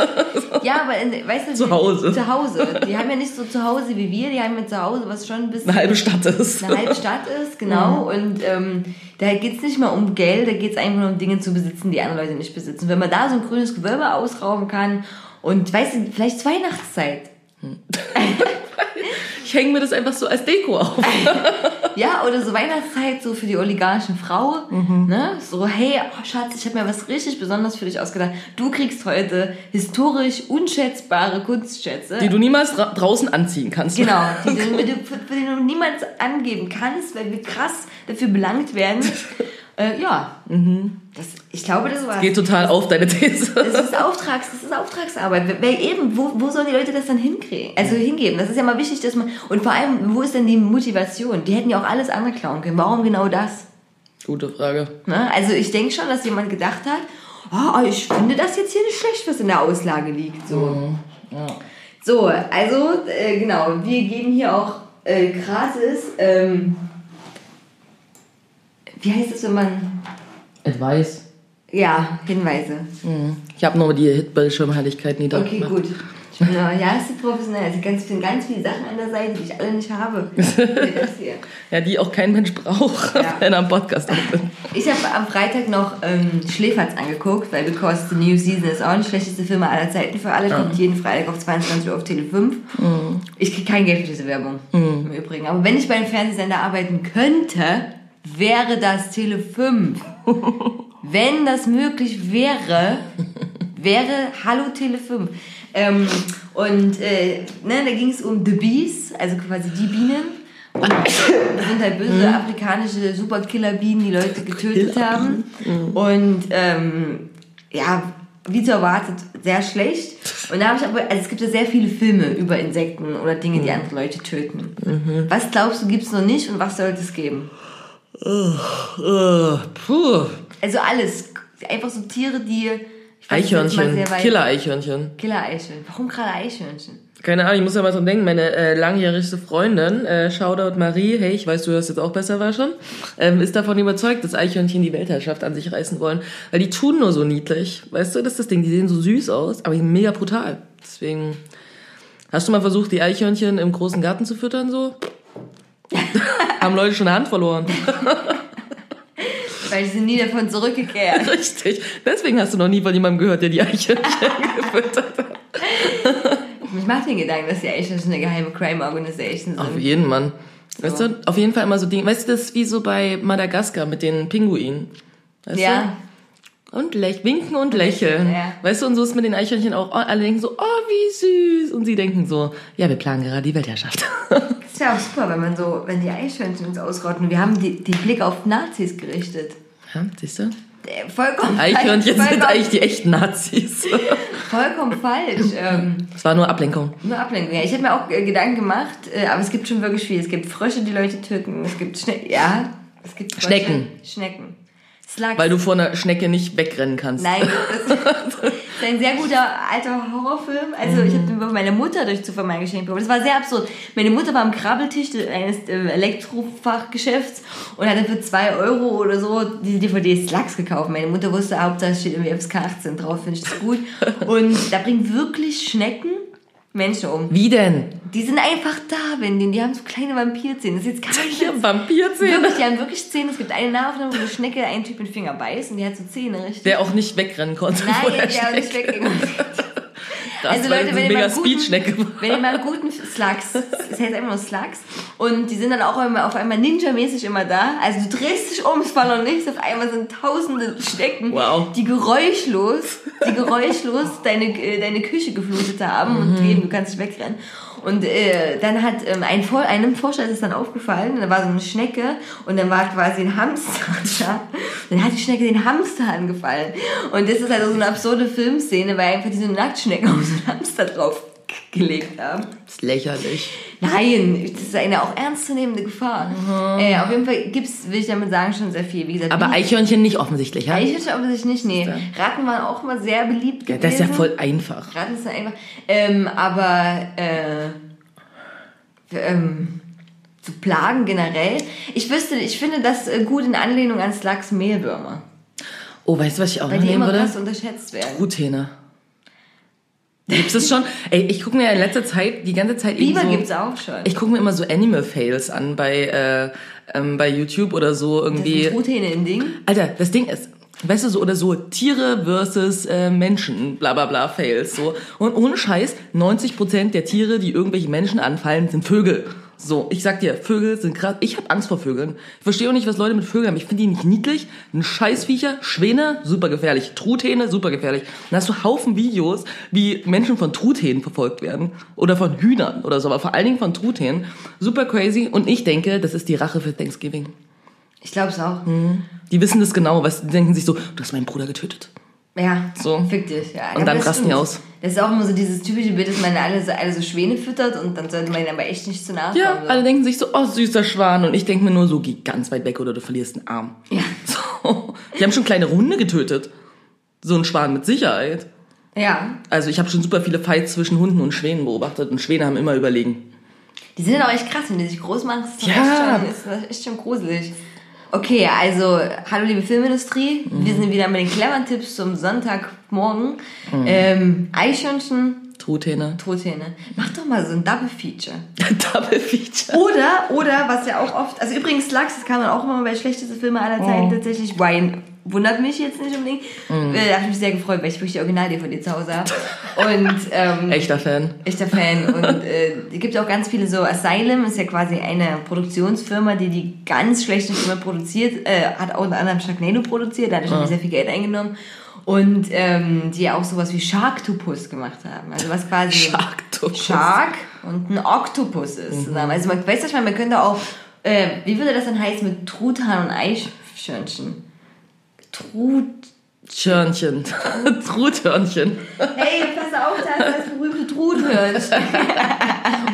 Speaker 1: Ja, aber in, weißt du,
Speaker 2: Zu Hause.
Speaker 1: Zu Hause. Die haben ja nicht so zu Hause wie wir, die haben ja zu Hause, was schon ein bisschen...
Speaker 2: Eine halbe Stadt ist.
Speaker 1: eine halbe Stadt ist, genau. Und ähm, da geht es nicht mal um Geld, da geht es einfach nur um Dinge zu besitzen, die andere Leute nicht besitzen. Wenn man da so ein grünes Gewölbe ausrauben kann und, weißt du, vielleicht zur Weihnachtszeit.
Speaker 2: Ich hänge mir das einfach so als Deko auf.
Speaker 1: Ja, oder so Weihnachtszeit so für die oligarchen Frau. Ne? So, hey, oh, Schatz, ich habe mir was richtig Besonderes für dich ausgedacht. Du kriegst heute historisch unschätzbare Kunstschätze.
Speaker 2: Die du niemals dra draußen anziehen kannst.
Speaker 1: Genau, die du, für, für die du niemals angeben kannst, weil wir krass dafür belangt werden. Äh, ja, das, ich glaube, das war.
Speaker 2: Geht total auf deine These.
Speaker 1: Das ist Auftrags, das ist Auftragsarbeit. Weil eben, wo, wo sollen die Leute das dann hinkriegen? Also hingeben. Das ist ja mal wichtig, dass man. Und vor allem, wo ist denn die Motivation? Die hätten ja auch alles andere klauen können. Warum genau das?
Speaker 2: Gute Frage.
Speaker 1: Ne? Also ich denke schon, dass jemand gedacht hat, oh, ich finde das jetzt hier nicht schlecht, was in der Auslage liegt. So. So, also, äh, genau, wir geben hier auch äh, gratis, ähm, wie heißt es, wenn man,
Speaker 2: Advice.
Speaker 1: ja, Hinweise.
Speaker 2: Mhm. Ich habe nur die Hitbildschirmheiligkeit
Speaker 1: Okay,
Speaker 2: niedergemacht.
Speaker 1: gut. Ich bin, ja, ja, ist professionell. Also ganz, viel- ganz viele Sachen an der Seite, die ich alle nicht habe.
Speaker 2: Ja, die auch kein Mensch braucht,
Speaker 1: Ja.
Speaker 2: wenn er am Podcast aufnimmt.
Speaker 1: Ich habe am Freitag noch ähm, Schläferz angeguckt, weil Because the New Season ist auch die schlechteste Firma aller Zeiten für alle. Kommt jeden Freitag auf 22 Uhr auf Tele 5. Ich kriege kein Geld für diese Werbung im Übrigen. Aber wenn ich bei einem Fernsehsender arbeiten könnte, wäre das Tele 5. wenn das möglich wäre, wäre Hallo Tele 5. Ähm, und äh, ne, da ging es um The Bees, also quasi die Bienen. Und das sind halt böse afrikanische Superkiller-Bienen, die Leute getötet haben. Und ähm, ja, wie zu erwartet, sehr schlecht. Und da habe ich aber, also es gibt ja sehr viele Filme über Insekten oder Dinge, die andere Leute töten. Was glaubst du, gibt es noch nicht und was sollte es geben?
Speaker 2: Äh, puh.
Speaker 1: Also alles. Einfach so Tiere, die. ich weiß
Speaker 2: Eichhörnchen. Killer-Eichhörnchen.
Speaker 1: Killer-Eichhörnchen. Warum gerade Eichhörnchen?
Speaker 2: Keine Ahnung, ich muss ja mal dran denken, meine äh, langjährigste Freundin, äh, Shoutout Marie, hey, ich weiß, du hörst jetzt auch besser war schon, ähm, ist davon überzeugt, dass Eichhörnchen die Weltherrschaft an sich reißen wollen. Weil die tun nur so niedlich. Weißt du, das ist das Ding, die sehen so süß aus, aber mega brutal. Deswegen, hast du mal versucht, die Eichhörnchen im großen Garten zu füttern so? Haben Leute schon eine Hand verloren.
Speaker 1: Weil sie sind nie davon zurückgekehrt.
Speaker 2: Richtig. Deswegen hast du noch nie von jemandem gehört, der die Eichhörnchen gefüttert hat.
Speaker 1: Ich mache den Gedanken, dass die Eichhörnchen eine geheime Crime-Organisation
Speaker 2: Auf
Speaker 1: sind.
Speaker 2: jeden Mann. Weißt du, auf jeden Fall immer so Dinge. Weißt du, das ist wie so bei Madagaskar mit den Pinguinen. Weißt
Speaker 1: Ja.
Speaker 2: Du? Und lech, winken und lächeln.
Speaker 1: Ja.
Speaker 2: Weißt du, und so ist mit den Eichhörnchen auch. Alle denken so, oh, wie süß. Und sie denken so, ja, wir planen gerade die Weltherrschaft.
Speaker 1: Das ist ja auch super, wenn man so, wenn die Eichhörnchen uns ausrotten. Wir haben die, den Blick auf Nazis gerichtet.
Speaker 2: ja, siehst du?
Speaker 1: Äh, Vollkommen
Speaker 2: Eichhörnchen
Speaker 1: falsch.
Speaker 2: sind eigentlich die echten Nazis.
Speaker 1: vollkommen falsch. Ähm,
Speaker 2: Das war nur Ablenkung.
Speaker 1: nur Ablenkung. Ja, ich habe mir auch äh, Gedanken gemacht, äh, aber es gibt schon wirklich viel. Es gibt Frösche, die Leute töten. Es gibt Schnecken. Ja, es gibt Frösche.
Speaker 2: Schnecken.
Speaker 1: Schnecken. Slugs.
Speaker 2: Weil du vor einer Schnecke nicht wegrennen kannst.
Speaker 1: Nein, das ist ein sehr guter alter Horrorfilm. Also ich habe den bei meiner Mutter durch Zufall mal geschenkt bekommen. Das war sehr absurd. Meine Mutter war am Krabbeltisch eines äh, Elektrofachgeschäfts und hatte für 2 Euro oder so die DVD Slugs gekauft. Meine Mutter wusste, Hauptsache steht irgendwie FSK 18 drauf, finde ich das gut. Und da bringen wirklich Schnecken Menschen um.
Speaker 2: Wie denn?
Speaker 1: Die sind einfach da, wenn die, die haben so kleine Vampirzähne. Das ist jetzt gar nicht
Speaker 2: Ja, Vampirzähne.
Speaker 1: Wirklich, die haben wirklich Zähne. Es gibt eine Nachaufnahme, wo eine Schnecke einen Typ den Finger beißt und die hat so Zähne, richtig?
Speaker 2: Der auch nicht wegrennen konnte.
Speaker 1: Nein,
Speaker 2: der
Speaker 1: der ist
Speaker 2: Schnecke.
Speaker 1: weggegangen.
Speaker 2: Das
Speaker 1: Also Leute, wenn ihr, mal guten, wenn ihr mal einen guten Slugs, das heißt einfach nur Slugs, und die sind dann auch immer auf einmal Ninja-mäßig immer da. Also du drehst dich um, es war noch nichts, auf einmal sind tausende Schnecken,
Speaker 2: Wow.
Speaker 1: die geräuschlos, die geräuschlos deine, äh, deine Küche geflutet haben
Speaker 2: Mhm.
Speaker 1: und eben, du kannst nicht wegrennen. Und äh, dann hat ähm, ein Vor einem Forscher ist es dann aufgefallen, da war so eine Schnecke und dann war quasi ein Hamster da. Dann hat die Schnecke den Hamster angefallen. Und das ist halt so eine absurde Filmszene, weil einfach diese Nacktschnecke auf so einen Hamster drauf gelegt haben.
Speaker 2: Das ist lächerlich.
Speaker 1: Nein, das ist eine auch ernstzunehmende Gefahr. Äh, auf jeden Fall gibt's, will ich damit sagen, schon sehr viel. Wie gesagt,
Speaker 2: Aber Eichhörnchen nicht offensichtlich, ja?
Speaker 1: Eichhörnchen offensichtlich nicht, nee. Ratten waren auch immer sehr beliebt
Speaker 2: Ja,
Speaker 1: gewesen.
Speaker 2: das ist ja voll einfach.
Speaker 1: Ratten sind einfach. Ähm, aber äh, ähm, zu Plagen generell. Ich wüsste, ich finde das äh, gut in Anlehnung an Slugs Mehlwürmer.
Speaker 2: Oh, weißt du, was ich auch
Speaker 1: Weil
Speaker 2: noch
Speaker 1: die
Speaker 2: nehmen
Speaker 1: immer
Speaker 2: würde?
Speaker 1: krass unterschätzt werden.
Speaker 2: Truthähne. Gibt's das schon? Ey, ich gucke mir ja in letzter Zeit, die ganze Zeit
Speaker 1: Biber
Speaker 2: so,
Speaker 1: gibt's auch schon.
Speaker 2: Ich gucke mir immer so Animal Fails an bei, äh, ähm, bei YouTube oder so
Speaker 1: das
Speaker 2: irgendwie.
Speaker 1: sind Truthähne in Ding.
Speaker 2: Alter, das Ding ist, weißt du, so oder so Tiere versus äh, Menschen, bla bla bla, Fails, so. Und ohne Scheiß, 90% der Tiere, die irgendwelche Menschen anfallen, sind Vögel. So, ich sag dir, Vögel sind gerade, ich habe Angst vor Vögeln. Ich verstehe auch nicht, was Leute mit Vögeln haben. Ich finde die nicht niedlich. Ein Scheißviecher, Schwäne, super gefährlich. Truthähne, super gefährlich. Dann hast du Haufen Videos, wie Menschen von Truthähnen verfolgt werden. Oder von Hühnern oder so, aber vor allen Dingen von Truthähnen. Super crazy. Und ich denke, das ist die Rache für Thanksgiving.
Speaker 1: Ich glaube es auch.
Speaker 2: Die wissen das genau, was die denken sich so, du hast meinen Bruder getötet.
Speaker 1: Ja,
Speaker 2: So.
Speaker 1: fick dich. Ja.
Speaker 2: Und dann rasten die aus.
Speaker 1: Das ist auch immer so dieses typische Bild, dass man alle so, alle so Schwäne füttert und dann sollte man ihnen aber echt nicht zu nahe
Speaker 2: Ja,
Speaker 1: kommen.
Speaker 2: alle denken sich so, oh süßer Schwan. Und ich denke mir nur so, geh ganz weit weg oder du verlierst einen Arm.
Speaker 1: Ja.
Speaker 2: So. Die haben schon kleine Hunde getötet. So ein Schwan mit Sicherheit.
Speaker 1: Ja.
Speaker 2: Also ich habe schon super viele Fights zwischen Hunden und Schwänen beobachtet und Schwäne haben immer überlegen.
Speaker 1: Die sind auch echt krass, wenn die sich groß machen. Das ist,
Speaker 2: Ja.
Speaker 1: echt, schon, ist echt schon gruselig. Okay, also, hallo liebe Filmindustrie.
Speaker 2: Mhm.
Speaker 1: Wir sind wieder mit den cleveren Tipps zum Sonntagmorgen. Ähm, Eichhörnchen,
Speaker 2: Truthähne.
Speaker 1: Truthähne. Mach doch mal so ein Double Feature.
Speaker 2: Double Feature.
Speaker 1: Oder, oder, was ja auch oft, also übrigens Lachs, das kann man auch immer bei schlechteste Filme aller Zeiten
Speaker 2: Oh.
Speaker 1: tatsächlich. Ryan wundert mich jetzt nicht unbedingt.
Speaker 2: Mhm.
Speaker 1: Äh, da habe ich mich sehr gefreut, weil ich wirklich die Original-DVD zu Hause habe. Und, ähm,
Speaker 2: Echter Fan.
Speaker 1: echter Fan. Und äh, es gibt auch ganz viele so, Asylum ist ja quasi eine Produktionsfirma, die die ganz schlechten Filme produziert, äh, hat auch unter anderem Sharknado produziert, dadurch haben die sehr viel Geld eingenommen. Und ähm, die auch sowas wie Sharktopus gemacht haben. Also was quasi...
Speaker 2: Sharktopus.
Speaker 1: Shark und ein Oktopus ist zusammen. Also man weiß nicht, man könnte auch, äh, wie würde das dann heißen mit Truthahn und Eichhörnchen? Trut.
Speaker 2: Tschörnchen. Truthörnchen.
Speaker 1: Hey, pass auf, da ist das berühmte Truthörnchen.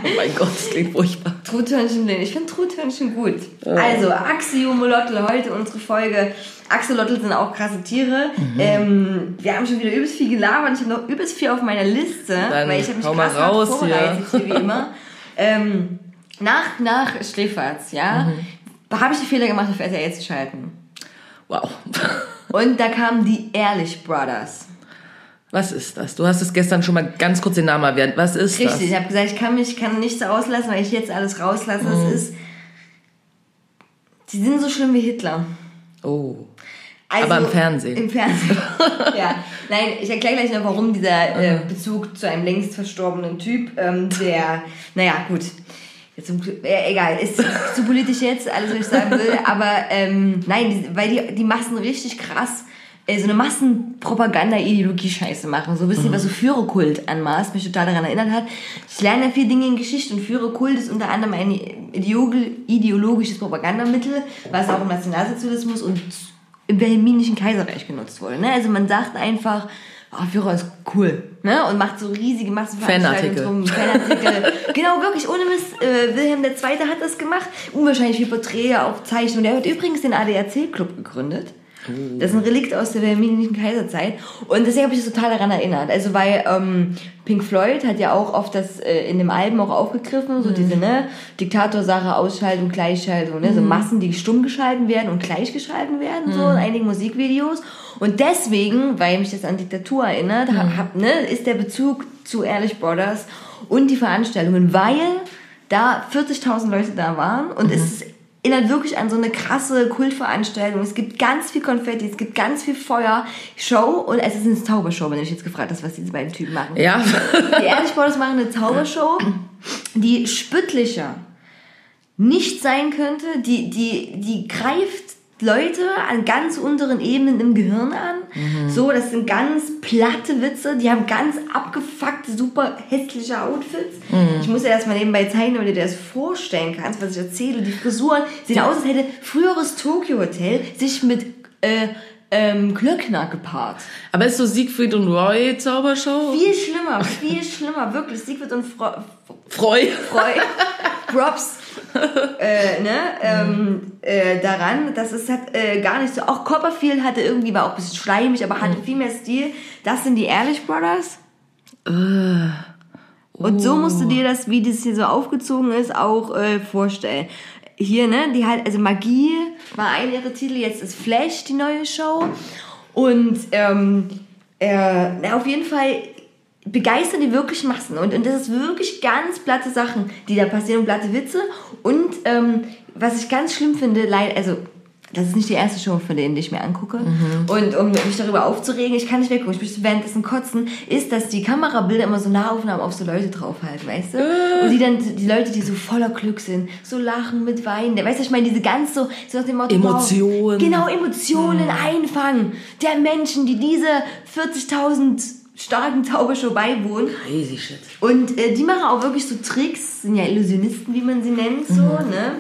Speaker 2: Oh mein Gott, das klingt furchtbar.
Speaker 1: Truthörnchen, ich finde Truthörnchen gut. Also, Axiomolotl, heute unsere Folge. Axolotl sind auch krasse Tiere. Ähm, wir haben schon wieder übelst viel gelabert. Ich habe noch übelst viel auf meiner Liste,
Speaker 2: Dann
Speaker 1: weil ich habe mich krass
Speaker 2: raus
Speaker 1: vorbereitet, hier. wie immer. Ähm, nach, nach Schläferz, ja, habe ich den Fehler gemacht, auf RTL zu schalten.
Speaker 2: Wow.
Speaker 1: Und da kamen die Ehrlich Brothers.
Speaker 2: Was ist das? Du hast es gestern schon mal ganz kurz den Namen erwähnt. Was ist
Speaker 1: Richtig, ich habe gesagt, ich kann mich kann nichts auslassen, weil ich jetzt alles rauslasse.
Speaker 2: Mhm.
Speaker 1: Es ist. Die sind so schlimm wie Hitler.
Speaker 2: das? Oh.
Speaker 1: Also,
Speaker 2: Aber im Fernsehen.
Speaker 1: Im Fernsehen. ja. Nein, ich erkläre gleich noch, warum dieser äh,
Speaker 2: Mhm.
Speaker 1: Bezug zu einem längst verstorbenen Typ, ähm, der, naja, gut. Jetzt, zum äh, egal, ist zu politisch jetzt, alles, was ich sagen will. Aber ähm, nein, die, weil die, die Massen richtig krass äh, so eine Massenpropaganda-Ideologie-Scheiße machen. So ein bisschen, was so Führerkult anmaßt, mich total daran erinnert hat. Ich lerne ja viele Dinge in Geschichte und Führerkult ist unter anderem ein ideolo- ideologisches Propagandamittel, was auch im Nationalsozialismus und im Wilhelminischen Kaiserreich genutzt wurde. Ne? Also man sagt einfach, oh, Führer ist cool. Ne? Und macht so riesige Massenveranstaltungen drum. Fanartikel. genau, wirklich, ohne Mist. Äh, Wilhelm II. hat das gemacht. Unwahrscheinlich viel Porträts, Aufzeichnungen. Der hat übrigens den ADAC-Club gegründet. Das ist ein Relikt aus der Wilhelminischen Kaiserzeit. Und deswegen habe ich mich total daran erinnert. Also weil ähm, Pink Floyd hat ja auch oft das äh, in dem Album auch aufgegriffen, so diese ne, Diktatorsache, Ausschaltung, Gleichschaltung, ne, so Massen, die stumm geschalten werden und gleich geschalten werden, so in einigen Musikvideos. Und deswegen, weil mich das an Diktatur erinnert, hab, hab, ne, ist der Bezug zu Ehrlich Brothers und die Veranstaltungen, weil da 40.000 Leute da waren und es ist erinnert wirklich an so eine krasse Kultveranstaltung. Es gibt ganz viel Konfetti, es gibt ganz viel Feuer, Show und es ist eine Zaubershow, wenn du dich jetzt gefragt hast, was diese beiden Typen machen.
Speaker 2: Ja.
Speaker 1: Die Ehrlich Brothers machen eine Zaubershow, die spüttlicher nicht sein könnte, die, die, die greift Leute an ganz unteren Ebenen im Gehirn an. So, das sind ganz platte Witze, die haben ganz abgefuckte, super hässliche Outfits. Ich muss ja erstmal nebenbei zeigen, damit du dir das vorstellen kannst, was ich erzähle. Die Frisuren sehen aus, als hätte früheres Tokyo Hotel sich mit äh, ähm, Glöckner gepaart.
Speaker 2: Aber ist so Siegfried und Roy Zaubershow?
Speaker 1: Viel schlimmer, viel schlimmer, wirklich. Siegfried und Frau,
Speaker 2: Freu.
Speaker 1: Freu, Props äh, ne, ähm, äh, daran. Das ist hat, äh, gar nicht so. Auch Copperfield hatte irgendwie, war auch ein bisschen schleimig, aber hatte viel mehr Stil. Das sind die Ehrlich Brothers. Und so musst du dir das, wie das hier so aufgezogen ist, auch äh, vorstellen. Hier, ne, die halt, also Magie war einer ihrer Titel, jetzt ist Flash die neue Show. Und ähm, äh, na, auf jeden Fall begeistern die wirklich Massen. Und, und das ist wirklich ganz platte Sachen, die da passieren, und platte Witze. Und ähm, was ich ganz schlimm finde, leid, also das ist nicht die erste Show von denen, die ich mir angucke. Und um mich darüber aufzuregen, ich kann nicht weggucken, ich möchte währenddessen kotzen, ist, dass die Kamerabilder immer so Nahaufnahmen auf so Leute draufhalten, weißt du? Und die dann, die Leute, die so voller Glück sind, so lachen mit Weinen. Weißt du, ich meine, diese ganz so, so nach dem Motto,
Speaker 2: Emotionen.
Speaker 1: Wow, genau, Emotionen einfangen der Menschen, die diese 40.000 starken Zaubershow beiwohnen.
Speaker 2: Crazy shit.
Speaker 1: Und äh, die machen auch wirklich so Tricks, sind ja Illusionisten, wie man sie nennt, so,
Speaker 2: Mhm.
Speaker 1: ne?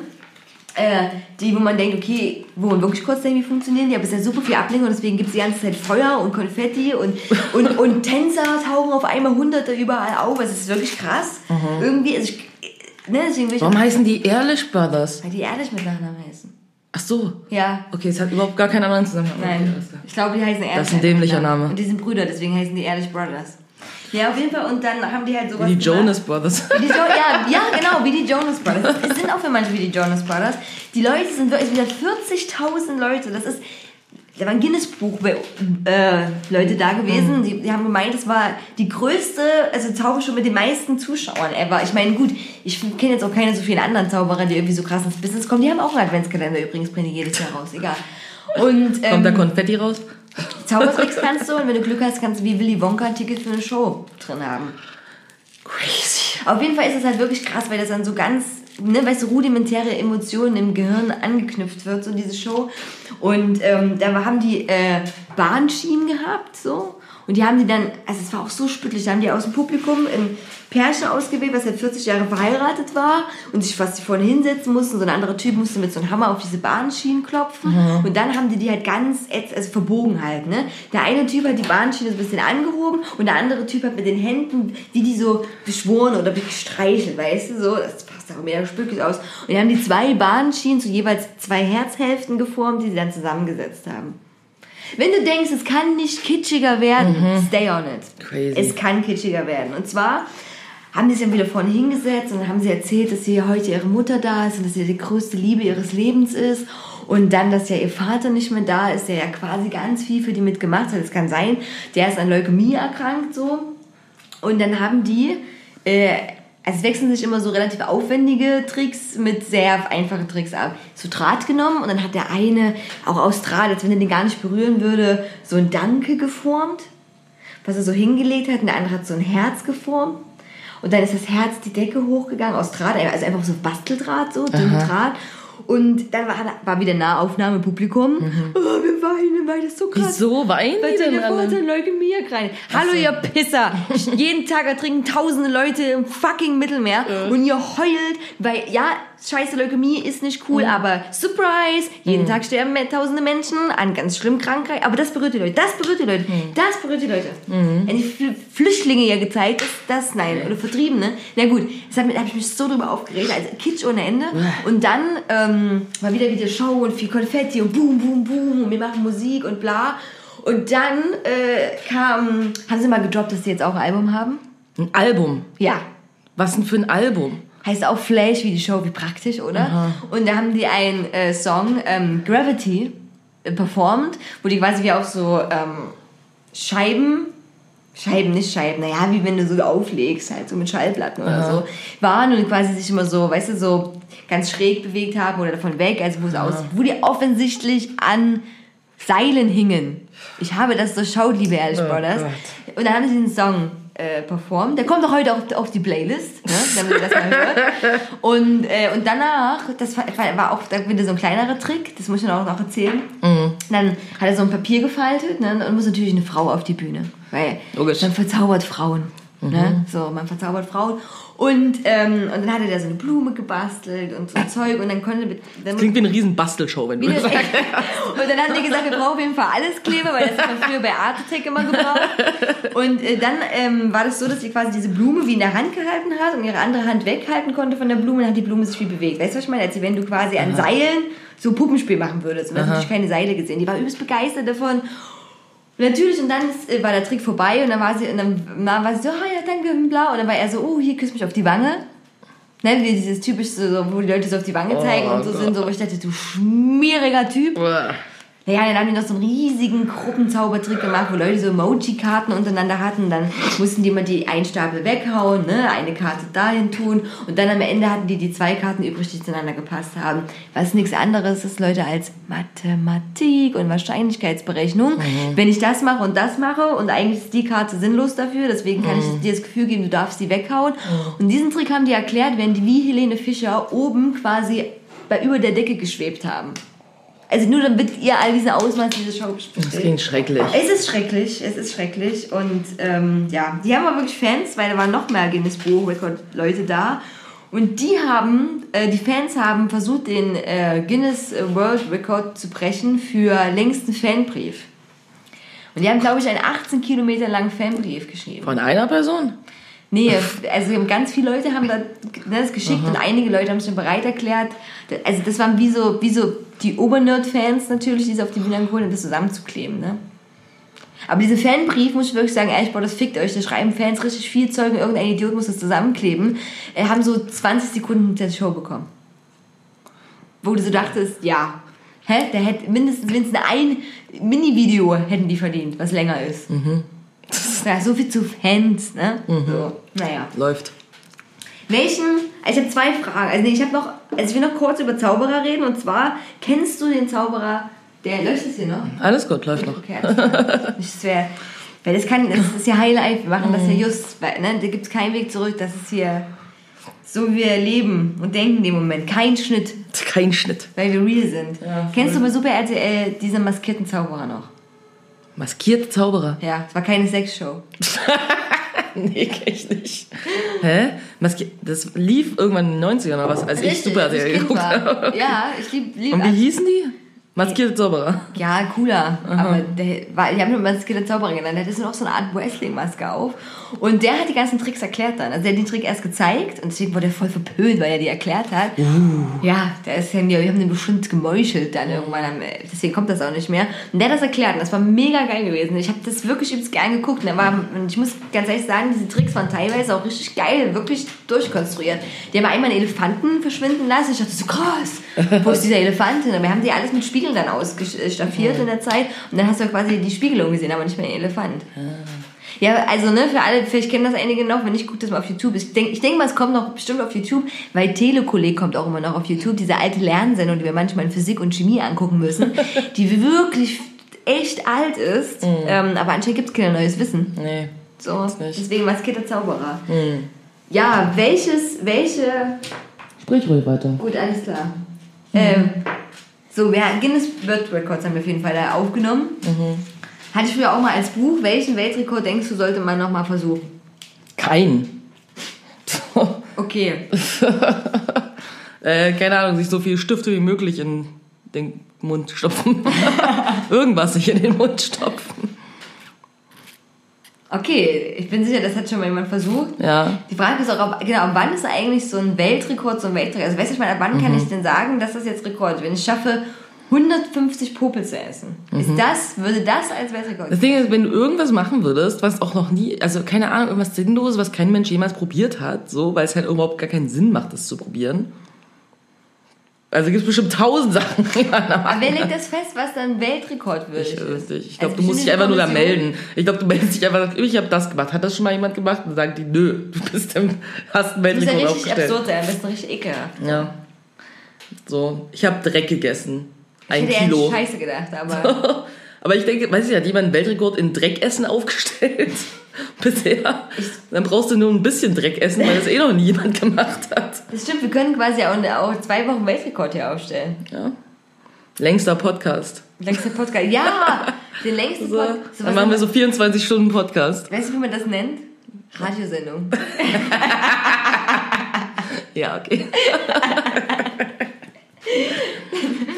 Speaker 1: Äh, die, wo man denkt, okay, wo man wirklich kurz denkt, wie funktionieren die, aber es ist ja super viel Ablenkung, deswegen gibt es die ganze Zeit Feuer und Konfetti und, und, und Tänzer tauchen auf einmal Hunderte überall auf. Es ist wirklich krass. Irgendwie, also ich, ne, deswegen
Speaker 2: Warum heißen die Ehrlich Brothers?
Speaker 1: weil die ehrlich mit Nachnamen heißen.
Speaker 2: Ach so.
Speaker 1: Ja.
Speaker 2: Okay, es hat überhaupt gar keinen anderen Zusammenhang. Okay,
Speaker 1: Nein.
Speaker 2: klar.
Speaker 1: Ich glaube, die heißen Ehrlich.
Speaker 2: Das ist ein dämlicher. Name.
Speaker 1: Und die sind Brüder, deswegen heißen die Ehrlich Brothers. Ja, auf jeden Fall. Und dann haben die halt sowas
Speaker 2: Wie die
Speaker 1: gemacht.
Speaker 2: Jonas Brothers.
Speaker 1: Die jo ja, ja, genau, wie die Jonas Brothers. Es sind auch für manche wie die Jonas Brothers. Die Leute sind wirklich wieder 40.000 Leute. Das ist. Da waren Guinness-Buch äh, Leute da gewesen. Die, die haben gemeint, es war die größte, also Zaubershow mit den meisten Zuschauern ever. Ich meine, gut, ich kenne jetzt auch keine so vielen anderen Zauberer, die irgendwie so krass ins Business kommen. Die haben auch einen Adventskalender übrigens, bringen die jedes Jahr raus. Egal. Und, ähm,
Speaker 2: Kommt da Konfetti raus?
Speaker 1: Zaubertricks kannst du und wenn du Glück hast, kannst du wie Willy Wonka ein Ticket für eine Show drin haben.
Speaker 2: Crazy.
Speaker 1: Auf jeden Fall ist es halt wirklich krass, weil das dann so ganz, ne, weißt du, rudimentäre Emotionen im Gehirn angeknüpft wird, so diese Show. Und ähm, da haben die äh, Bahnschienen gehabt, so. Und die haben die dann, also es war auch so spüttlich, da haben die aus dem Publikum ein Pärchen ausgewählt, was seit 40 Jahre verheiratet war und sich fast vorne hinsetzen mussten. So ein anderer Typ musste mit so einem Hammer auf diese Bahnschienen klopfen. Und dann haben die die halt ganz, also verbogen halt, ne. Der eine Typ hat die Bahnschiene so ein bisschen angehoben und der andere Typ hat mit den Händen, wie die so beschworen oder gestreichelt, weißt du, so. Das passt auch mehr spückig aus. Und die haben die zwei Bahnschienen zu jeweils zwei Herzhälften geformt, die sie dann zusammengesetzt haben. Wenn du denkst, es kann nicht kitschiger werden, stay on it.
Speaker 2: Crazy.
Speaker 1: Es kann kitschiger werden. Und zwar haben die sich dann wieder vorne hingesetzt und haben sie erzählt, dass hier heute ihre Mutter da ist und dass sie die größte Liebe ihres Lebens ist. Und dann, dass ja ihr Vater nicht mehr da ist, der ja quasi ganz viel für die mitgemacht hat. Es kann sein, der ist an Leukämie erkrankt so. Und dann haben die, äh, also es wechseln sich immer so relativ aufwendige Tricks mit sehr einfachen Tricks ab. So Draht genommen und dann hat der eine auch aus Draht, als wenn er den gar nicht berühren würde, so ein Danke geformt, was er so hingelegt hat. Und der andere hat so ein Herz geformt. Und dann ist das Herz die Decke hochgegangen aus Draht, also einfach so Basteldraht, so dünn Draht. Und dann war, war wieder Nahaufnahme Publikum. Oh, wir weinen, weil das so krass
Speaker 2: Wieso weinen
Speaker 1: weil
Speaker 2: denn alle?
Speaker 1: Leukämie rein. Hallo, ihr Pisser. Jeden Tag ertrinken tausende Leute im fucking Mittelmeer und ihr heult, weil, ja, scheiße, Leukämie ist nicht cool, aber surprise, jeden Tag sterben mehr- tausende Menschen an ganz schlimmen Krankheiten. Aber das berührt die Leute, das berührt die Leute, das berührt die Leute. Wenn die Fl Flüchtlinge ja gezeigt, ist das, nein, oder Vertriebene. Na gut, da habe ich mich so drüber aufgeregt, also Kitsch ohne Ende. Und dann ähm, war wieder wieder Show und viel Konfetti und boom, boom, boom und wir machen Musik und bla. Und dann äh, kam, haben sie mal gedroppt, dass sie jetzt auch ein Album haben?
Speaker 2: Ein Album.
Speaker 1: Ja.
Speaker 2: Was denn für ein Album?
Speaker 1: Heißt auch Flash wie die Show, wie praktisch, oder? Und da haben die einen äh, Song, ähm, Gravity, äh, performt, wo die quasi wie auf so ähm, Scheiben, Scheiben, nicht Scheiben, naja, wie wenn du so auflegst, halt so mit Schallplatten oder so, waren und quasi sich immer so, weißt du, so ganz schräg bewegt haben oder davon weg, also wo es aus, wo die offensichtlich an Seilen hingen. Ich habe das durchschaut, liebe Ehrlich Brothers.
Speaker 2: Gott.
Speaker 1: Und dann haben sie den Song äh, performt. Der kommt auch heute auf, auf die Playlist, ne, damit ihr das mal hört. Und, äh, und danach, das war, war auch da wieder so ein kleinerer Trick, das muss ich auch noch erzählen. Dann hat er so ein Papier gefaltet ne, und muss natürlich eine Frau auf die Bühne. Weil
Speaker 2: Logisch.
Speaker 1: man verzaubert Frauen. Ne? So, man verzaubert Frauen. Und, ähm, und dann hat er da so eine Blume gebastelt und so ein Zeug und dann konnte... Dann
Speaker 2: Klingt wie eine riesen Bastelshow, wenn du das sagst.
Speaker 1: und dann haben die gesagt, wir brauchen auf jeden Fall alles Kleber, weil das hat man früher bei Art Attack immer gebraucht. Und äh, dann ähm, war das so, dass sie quasi diese Blume wie in der Hand gehalten hat und ihre andere Hand weghalten konnte von der Blume, dann hat die Blume sich wie bewegt. Weißt du, was ich meine? Als wenn du quasi an Seilen so Puppenspiel machen würdest. Und dann hast du keine Seile gesehen. Die war übelst begeistert davon. Natürlich, und dann ist, äh, war der Trick vorbei und dann war sie, und dann, war sie so, ah ja, danke, bla. Und dann war er so, oh, hier, küss mich auf die Wange. Ne, wie dieses typische, so, wo die Leute so auf die Wange zeigen und so
Speaker 2: Gott.
Speaker 1: sind, so, wo ich dachte, du schmieriger Typ.
Speaker 2: Uah.
Speaker 1: Naja, dann haben die noch so einen riesigen Gruppenzaubertrick gemacht, wo Leute so Emoji-Karten untereinander hatten. Dann mussten die immer die einen Stapel weghauen, ne? eine Karte dahin tun. Und dann am Ende hatten die die zwei Karten übrig, die zueinander gepasst haben. Was nichts anderes ist, Leute, als Mathematik und Wahrscheinlichkeitsberechnung. Wenn ich das mache und das mache und eigentlich ist die Karte sinnlos dafür, deswegen kann ich dir das Gefühl geben, du darfst die weghauen. Und diesen Trick haben die erklärt, während die wie Helene Fischer oben quasi bei über der Decke geschwebt haben. Also nur damit ihr all diese Ausmaß dieses Show
Speaker 2: Das klingt schrecklich.
Speaker 1: Es ist schrecklich, es ist schrecklich und ähm, ja, die haben aber wirklich Fans, weil da waren noch mehr Guinness Buch Record Leute da und die haben, äh, die Fans haben versucht, den äh, Guinness World Record zu brechen für längsten Fanbrief. Und die haben, glaube ich, einen 18 Kilometer langen Fanbrief geschrieben.
Speaker 2: Von einer Person?
Speaker 1: Nee, also ganz viele Leute haben ne, das geschickt und einige Leute haben sich bereit erklärt. Also das waren wie so, wie so die Obernerd-Fans natürlich, die es auf die Bühne geholt haben, das zusammenzukleben, ne? Aber diese Fanbrief, muss ich wirklich sagen, ehrlich, boah, das fickt euch. Da schreiben Fans richtig viel Zeug und irgendein Idiot muss das zusammenkleben. Äh, haben so 20 Sekunden der Show bekommen. Wo du so dachtest, ja, hä, der hätte mindestens, mindestens ein Mini-Video hätten die verdient, was länger ist. Mhm. Ja, so viel zu Fans, ne? Mhm. So, naja.
Speaker 2: Läuft.
Speaker 1: Welchen, also ich habe zwei Fragen. Also nee, ich habe noch, also ich will noch kurz über Zauberer reden und zwar, kennst du den Zauberer der löscht es hier noch?
Speaker 2: Alles gut, läuft noch.
Speaker 1: Okay, das wäre. Weil das kann, das ist ja Highlife, wir machen das ja mhm. just, weil, ne, da gibt es keinen Weg zurück, das ist hier so wie wir leben und denken in dem Moment. Kein Schnitt.
Speaker 2: Kein Schnitt.
Speaker 1: Weil wir real sind. Ja, Kennst du bei Super RTL diese maskierten Zauberer noch?
Speaker 2: Maskierte Zauberer?
Speaker 1: Ja, es war keine Sexshow.
Speaker 2: nee, kenn ich nicht. Hä? Das lief irgendwann in den 90ern oder was, als Richtig, ich Super RTL geguckt habe.
Speaker 1: Ja, ich lieb, lieb
Speaker 2: Und wie hießen die? Maskierte Zauberer.
Speaker 1: Ja, cooler. Aha. Aber der war, die haben ihn maskierte Zauberer genannt. Der hatte noch so eine Art Wrestling-Maske auf. Und der hat die ganzen Tricks erklärt dann. Also der hat den Trick erst gezeigt und deswegen wurde er voll verpönt, weil er die erklärt hat. Uh. Ja, der ist ja, wir haben den bestimmt gemeuchelt dann irgendwann. Deswegen kommt das auch nicht mehr. Und der hat das erklärt und das war mega geil gewesen. Ich habe das wirklich übelst gern geguckt. Und, war, und ich muss ganz ehrlich sagen, diese Tricks waren teilweise auch richtig geil, wirklich durchkonstruiert. Die haben einmal einen Elefanten verschwinden lassen. Ich dachte so, krass, wo ist dieser Elefant hin? Und wir haben die alles mit Spiegeln dann ausstaffiert in der Zeit. Und dann hast du quasi die Spiegelung gesehen, aber nicht mehr den Elefant. Ja, also ne, für alle, vielleicht kennen das einige noch, wenn nicht, guckt das mal auf YouTube. Ich denke ich denk mal, es kommt noch bestimmt auf YouTube, weil Telekolleg kommt auch immer noch auf YouTube, diese alte Lernsendung, die wir manchmal in Physik und Chemie angucken müssen, die wirklich echt alt ist, mhm. ähm, aber anscheinend gibt es kein neues Wissen. Nee. So, nicht. deswegen maskierter Zauberer. Mhm. Ja, welches, welche...
Speaker 2: Sprich ruhig weiter.
Speaker 1: Gut, alles klar. Mhm. Ähm, so, wir, Guinness World Records haben wir auf jeden Fall da aufgenommen. Mhm. Hatte ich früher auch mal als Buch. Welchen Weltrekord denkst du, sollte man nochmal versuchen?
Speaker 2: Keinen.
Speaker 1: okay.
Speaker 2: äh, keine Ahnung, sich so viele Stifte wie möglich in den Mund stopfen. Irgendwas sich in den Mund stopfen.
Speaker 1: Okay, ich bin sicher, das hat schon mal jemand versucht.
Speaker 2: Ja.
Speaker 1: Die Frage ist auch, genau, wann ist eigentlich so ein Weltrekord so ein Weltrekord? Also weißt du, ab wann mhm. kann ich denn sagen, dass das jetzt Rekord ist? Wenn ich schaffe, 150 Popel zu essen. Mhm. Ist das, würde das als Weltrekord
Speaker 2: Das Ding ist, wenn du irgendwas machen würdest, was auch noch nie, also keine Ahnung, irgendwas Sinnloses, was kein Mensch jemals probiert hat, so, weil es halt überhaupt gar keinen Sinn macht, das zu probieren. Also gibt es bestimmt tausend Sachen.
Speaker 1: Aber wer legt das fest, was dann Weltrekord wird?
Speaker 2: Ich, ich, ich glaube, also du musst dich einfach nur da melden. Ich glaube, du meldest dich einfach, ich habe das gemacht. Hat das schon mal jemand gemacht? Und sagen die, nö, du bist im, hast einen Weltrekord
Speaker 1: aufgestellt. Das ist ja richtig absurd sein, am besten richtig ekelhaft.
Speaker 2: Ja. So, ich habe Dreck gegessen ein
Speaker 1: ich
Speaker 2: hätte Kilo.
Speaker 1: Scheiße gedacht, aber.
Speaker 2: aber ich denke, weiß ich, hat jemand einen Weltrekord in Dreckessen aufgestellt? Bisher. Dann brauchst du nur ein bisschen Dreck essen, weil das eh noch nie jemand gemacht hat.
Speaker 1: Das stimmt, wir können quasi auch, auch zwei Wochen Weltrekord hier aufstellen.
Speaker 2: Ja. Längster Podcast.
Speaker 1: Längster Podcast, ja! Den längsten
Speaker 2: so, Podcast. So, dann machen wir so 24 Stunden Podcast.
Speaker 1: Weißt du, wie man das nennt? Radiosendung.
Speaker 2: ja, okay.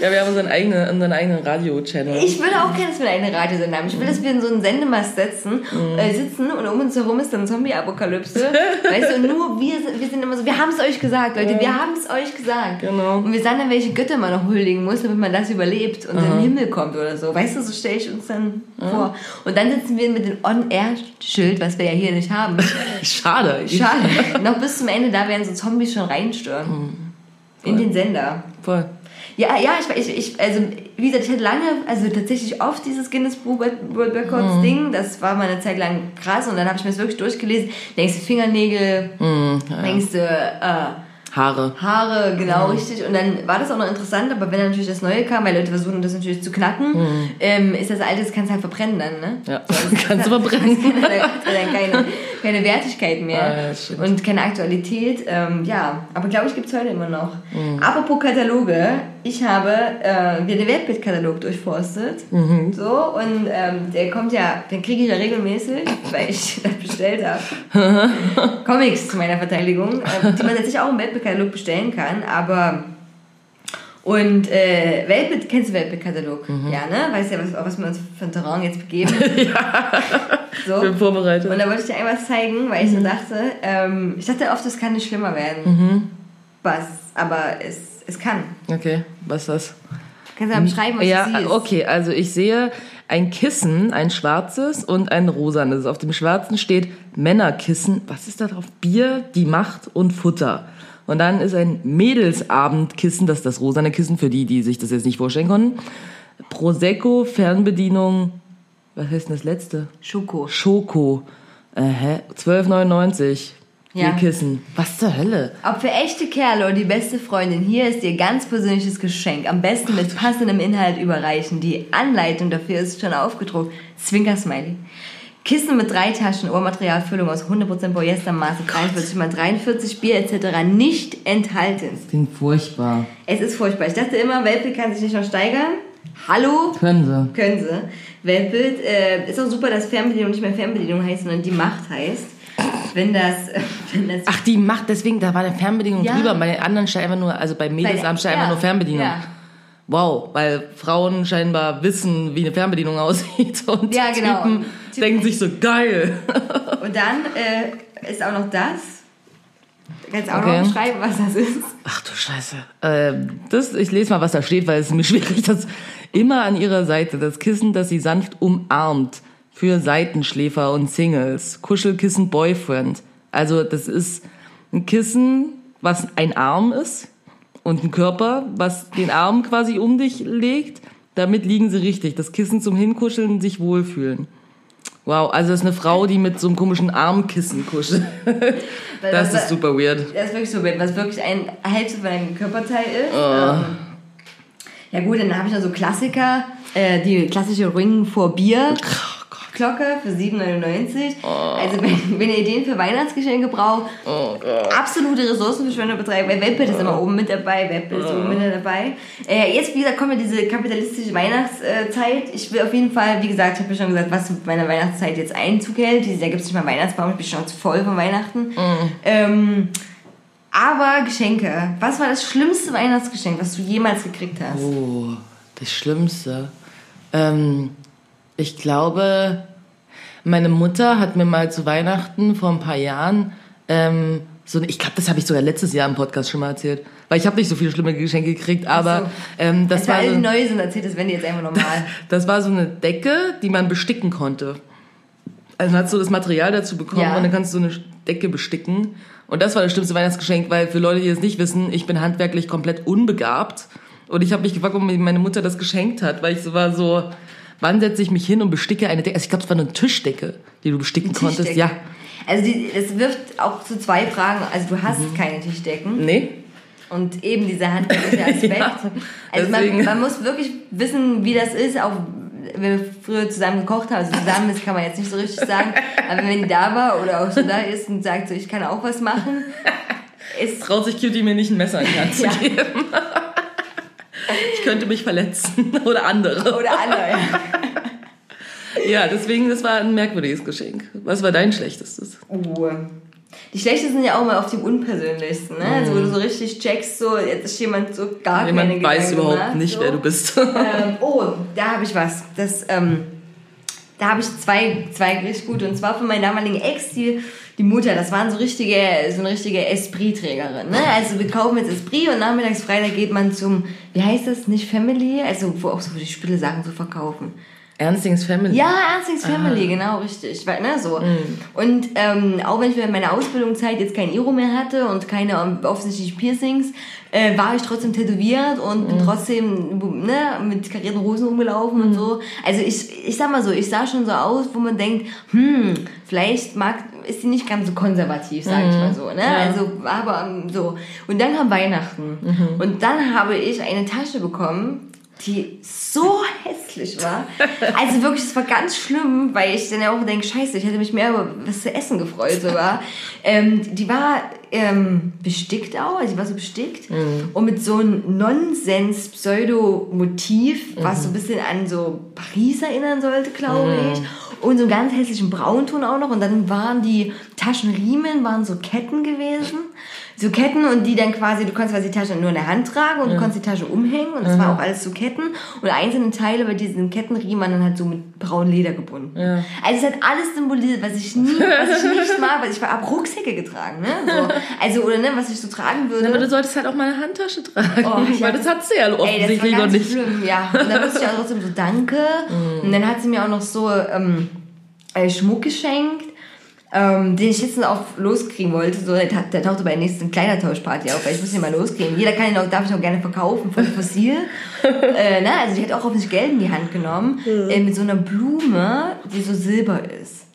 Speaker 2: Ja, wir haben unseren eigenen, unseren eigenen Radio-Channel.
Speaker 1: Ich würde auch gerne, dass wir eine eigene Radiosender haben. Ich will, dass wir in so einen Sendemast setzen, mhm. äh, sitzen und um uns herum ist dann Zombie-Apokalypse. weißt du, nur wir, wir sind immer so, wir haben es euch gesagt, Leute, wir haben es euch gesagt.
Speaker 2: Genau.
Speaker 1: Und wir sagen dann, welche Götter man noch huldigen muss, damit man das überlebt und dann Himmel kommt oder so. Weißt du, so stelle ich uns dann Aha. vor. Und dann sitzen wir mit dem On-Air-Schild, was wir ja hier nicht haben.
Speaker 2: Schade.
Speaker 1: Schade. noch bis zum Ende, da werden so Zombies schon reinstören. Mhm. In den Sender.
Speaker 2: Voll.
Speaker 1: Ja, ja, ich, ich, ich, also wie gesagt, ich hatte lange, also tatsächlich oft dieses Guinness Book World Records mhm. Ding. Das war mal eine Zeit lang krass und dann habe ich mir das wirklich durchgelesen. Denkst du Fingernägel, mhm, ja. denkst du äh,
Speaker 2: Haare.
Speaker 1: Haare, genau, mhm. richtig. Und dann war das auch noch interessant, aber wenn dann natürlich das Neue kam, weil Leute versuchen das natürlich zu knacken, mhm. ähm, ist das Alte, das kannst du halt verbrennen dann, ne?
Speaker 2: Ja, so, das kannst du verbrennen.
Speaker 1: Das hat dann keine, keine Wertigkeit mehr ah, ja, und keine Aktualität. Ähm, ja, aber glaube ich, gibt es heute immer noch. Mhm. Apropos Kataloge, ich habe äh, wieder den Weltbildkatalog durchforstet. Mhm. So, und ähm, der kommt ja, den kriege ich ja regelmäßig, weil ich das bestellt habe. Comics zu meiner Verteidigung, äh, die man tatsächlich auch im Weltbildkatalog bestellen kann, aber. Und äh, Weltbild, kennst du Weltbildkatalog? Mhm. Ja, ne? Weißt ja, was, was wir uns für ein Terrain jetzt begeben.
Speaker 2: ja. So. Bin vorbereitet.
Speaker 1: Und da wollte ich dir einmal zeigen, weil ich so mhm. dachte, ähm, ich dachte oft, das kann nicht schlimmer werden.
Speaker 2: Mhm.
Speaker 1: Was, aber es es kann.
Speaker 2: Okay, was ist das?
Speaker 1: Kannst du beschreiben, was
Speaker 2: ja,
Speaker 1: du siehst?
Speaker 2: okay, also ich sehe ein Kissen, ein schwarzes und ein rosanes. Auf dem schwarzen steht Männerkissen. Was ist da drauf? Bier, die Macht und Futter. Und dann ist ein Mädelsabendkissen, das ist das rosane Kissen für die, die sich das jetzt nicht vorstellen konnten. Prosecco, Fernbedienung, was heißt denn das letzte?
Speaker 1: Schoko.
Speaker 2: Schoko. Äh, hä? 12,99.
Speaker 1: Ja.
Speaker 2: Ja. Kissen. Was zur Hölle?
Speaker 1: Ob für echte Kerle oder die beste Freundin, hier ist ihr ganz persönliches Geschenk. Am besten mit passendem Inhalt überreichen. Die Anleitung dafür ist schon aufgedruckt. Zwinker-Smiley. Kissen mit drei Taschen, Ohrmaterialfüllung aus 100% Polyester, Maße 43 x 43, Bier etc. nicht enthalten.
Speaker 2: Klingt furchtbar.
Speaker 1: Es ist furchtbar. Ich dachte immer, Weltbild kann sich nicht noch steigern. Hallo?
Speaker 2: Können sie.
Speaker 1: Können sie. Weltbild. Äh, ist auch super, dass Fernbedienung nicht mehr Fernbedienung heißt, sondern die Macht heißt. Wenn das, wenn das
Speaker 2: Ach, die macht deswegen, da war eine Fernbedienung
Speaker 1: Ja.
Speaker 2: drüber. Bei den anderen steht einfach nur, also bei Mädelsabend steht einfach
Speaker 1: ja,
Speaker 2: nur Fernbedienung.
Speaker 1: Ja.
Speaker 2: Wow, weil Frauen scheinbar wissen, wie eine Fernbedienung aussieht. Und
Speaker 1: Ja,
Speaker 2: die
Speaker 1: genau.
Speaker 2: Typen
Speaker 1: Typen-
Speaker 2: denken sich so, geil.
Speaker 1: Und dann äh, ist auch noch das. Du kannst auch
Speaker 2: Okay.
Speaker 1: noch beschreiben, was das ist.
Speaker 2: Ach du Scheiße. Ähm, das, ich lese mal, was da steht, weil es ist mir schwierig. Das immer an ihrer Seite das Kissen, das sie sanft umarmt. Für Seitenschläfer und Singles. Kuschelkissen Boyfriend. Also das ist ein Kissen, was ein Arm ist und ein Körper, was den Arm quasi um dich legt. Damit liegen sie richtig. Das Kissen zum Hinkuscheln, sich wohlfühlen. Wow, also das ist eine Frau, die mit so einem komischen Armkissen kuschelt. Das
Speaker 1: was-
Speaker 2: ist super weird.
Speaker 1: Das ist wirklich so, wenn was wirklich ein Hälfte von einem Körperteil ist.
Speaker 2: Oh.
Speaker 1: Ähm, ja gut, dann habe ich noch so Klassiker. Äh, die klassische Ring vor Bier. Glocke für 7,99. Also wenn, wenn ihr Ideen für Weihnachtsgeschenke braucht, absolute Ressourcenverschwendung betreiben, weil Webbild ist immer oben mit dabei, Webbild ist oben mit dabei. Äh, jetzt, wie gesagt, kommt ja diese kapitalistische Weihnachtszeit. Ich will auf jeden Fall, wie gesagt, ich habe ja schon gesagt, was mit meiner Weihnachtszeit jetzt Einzug hält. Dieses Jahr gibt es nicht mal Weihnachtsbaum, ich bin schon voll von Weihnachten. Ähm, aber Geschenke. Was war das schlimmste Weihnachtsgeschenk, was du jemals gekriegt hast?
Speaker 2: Oh, das Schlimmste. Ähm, ich glaube, meine Mutter hat mir mal zu Weihnachten vor ein paar Jahren ähm, so, ich glaube, das habe ich sogar letztes Jahr im Podcast schon mal erzählt, weil ich habe nicht so viele schlimme Geschenke gekriegt, aber
Speaker 1: so.
Speaker 2: ähm, das
Speaker 1: Das
Speaker 2: war
Speaker 1: war
Speaker 2: so,
Speaker 1: alle neu sind, erzählt das wenn die jetzt einfach normal.
Speaker 2: das war so eine Decke, die man besticken konnte. Also man hat so das Material dazu bekommen
Speaker 1: Ja.
Speaker 2: und dann kannst du so eine Decke besticken. Und das war das schlimmste Weihnachtsgeschenk, weil für Leute, die es nicht wissen, ich bin handwerklich komplett unbegabt. Und ich habe mich gefragt, warum mir meine Mutter das geschenkt hat, weil ich so war so, wann setze ich mich hin und besticke eine Decke? Also ich glaube, es war eine Tischdecke, die du besticken konntest.
Speaker 1: Tischdecke.
Speaker 2: Ja.
Speaker 1: Also die, das wirft auch zu zwei Fragen. Also du hast
Speaker 2: Mhm.
Speaker 1: keine Tischdecken
Speaker 2: Nee?
Speaker 1: und eben dieser handwerkliche Aspekt.
Speaker 2: Ja,
Speaker 1: also man, man muss wirklich wissen, wie das ist, auch wenn wir früher zusammen gekocht haben, also zusammen ist, kann man jetzt nicht so richtig sagen, aber wenn die da war oder auch so da ist und sagt so, ich kann auch was machen, ist
Speaker 2: Traut sich Cutie mir nicht ein Messer in die Hand zu geben. ich könnte mich verletzen. Oder andere.
Speaker 1: oder andere. Ja.
Speaker 2: Ja, deswegen, das war ein merkwürdiges Geschenk. Was war dein schlechtestes?
Speaker 1: Uh. Die schlechtesten sind ja auch mal auf dem unpersönlichsten, ne? Also wo du so richtig checkst, so jetzt ist jemand so gar keine
Speaker 2: Jemand weiß
Speaker 1: Gedanken
Speaker 2: überhaupt nicht,
Speaker 1: so.
Speaker 2: wer du bist.
Speaker 1: ähm, oh, da habe ich was. Das, ähm, da habe ich zwei, zwei richtig gut. Und zwar von meiner damaligen Ex, die, die Mutter. Das waren so richtige, so eine richtige Esprit-Trägerin. Ne? Also wir kaufen jetzt Esprit und nachmittags Freitag geht man zum, wie heißt das, nicht Family? Also wo auch so die Spielesachen zu verkaufen.
Speaker 2: Ernstings Family.
Speaker 1: Ja, Ernstings Family, genau, richtig. Weil, ne, so. Und ähm, auch wenn ich während meiner Ausbildungszeit jetzt kein Iro mehr hatte und keine ähm, offensichtlichen Piercings, äh, war ich trotzdem tätowiert und bin trotzdem ne, mit karierten Hosen rumgelaufen und so. Also ich, ich sag mal so, ich sah schon so aus, wo man denkt, hm, vielleicht mag, ist die nicht ganz so konservativ, sag ich mal so. Ne? Also, aber ähm, so. Und dann kam Weihnachten. Und dann habe ich eine Tasche bekommen, die so hässlich war. Also wirklich, es war ganz schlimm, weil ich dann ja auch denke, scheiße, ich hätte mich mehr über was zu essen gefreut sogar. Ähm, die war ähm, bestickt auch, also die war so bestickt und mit so einem Nonsens-Pseudo-Motiv, was so ein bisschen an so Paris erinnern sollte, glaube ich. Und so einen ganz hässlichen Braunton auch noch. Und dann waren die Taschenriemen, waren so Ketten gewesen. So Ketten und die dann quasi, du konntest quasi die Tasche nur in der Hand tragen und du konntest die Tasche umhängen und das war auch alles so Ketten und einzelne Teile bei diesen Kettenriemen waren dann halt so mit braunem Leder gebunden.
Speaker 2: Ja.
Speaker 1: Also es hat alles symbolisiert, was ich nie, was ich nicht mag, weil ich habe Rucksäcke getragen, ne? So, also oder ne, was ich so tragen würde.
Speaker 2: Aber du solltest halt auch mal eine Handtasche tragen,
Speaker 1: Oh, ja,
Speaker 2: weil das hat sie ja offensichtlich noch nicht.
Speaker 1: schlimm, ja. Und dann wusste ich auch trotzdem so, danke. Und dann hat sie mir auch noch so ähm, äh, Schmuck geschenkt, ähm, den ich jetzt auch loskriegen wollte. So, der, der tauchte bei der nächsten Kleidertauschparty auf, weil ich muss den mal loskriegen. Jeder kann ihn auch, darf ich auch gerne verkaufen, von Fossil. äh, ne? Also die hat auch offensichtlich Geld in die Hand genommen, äh, mit so einer Blume, die so silber ist.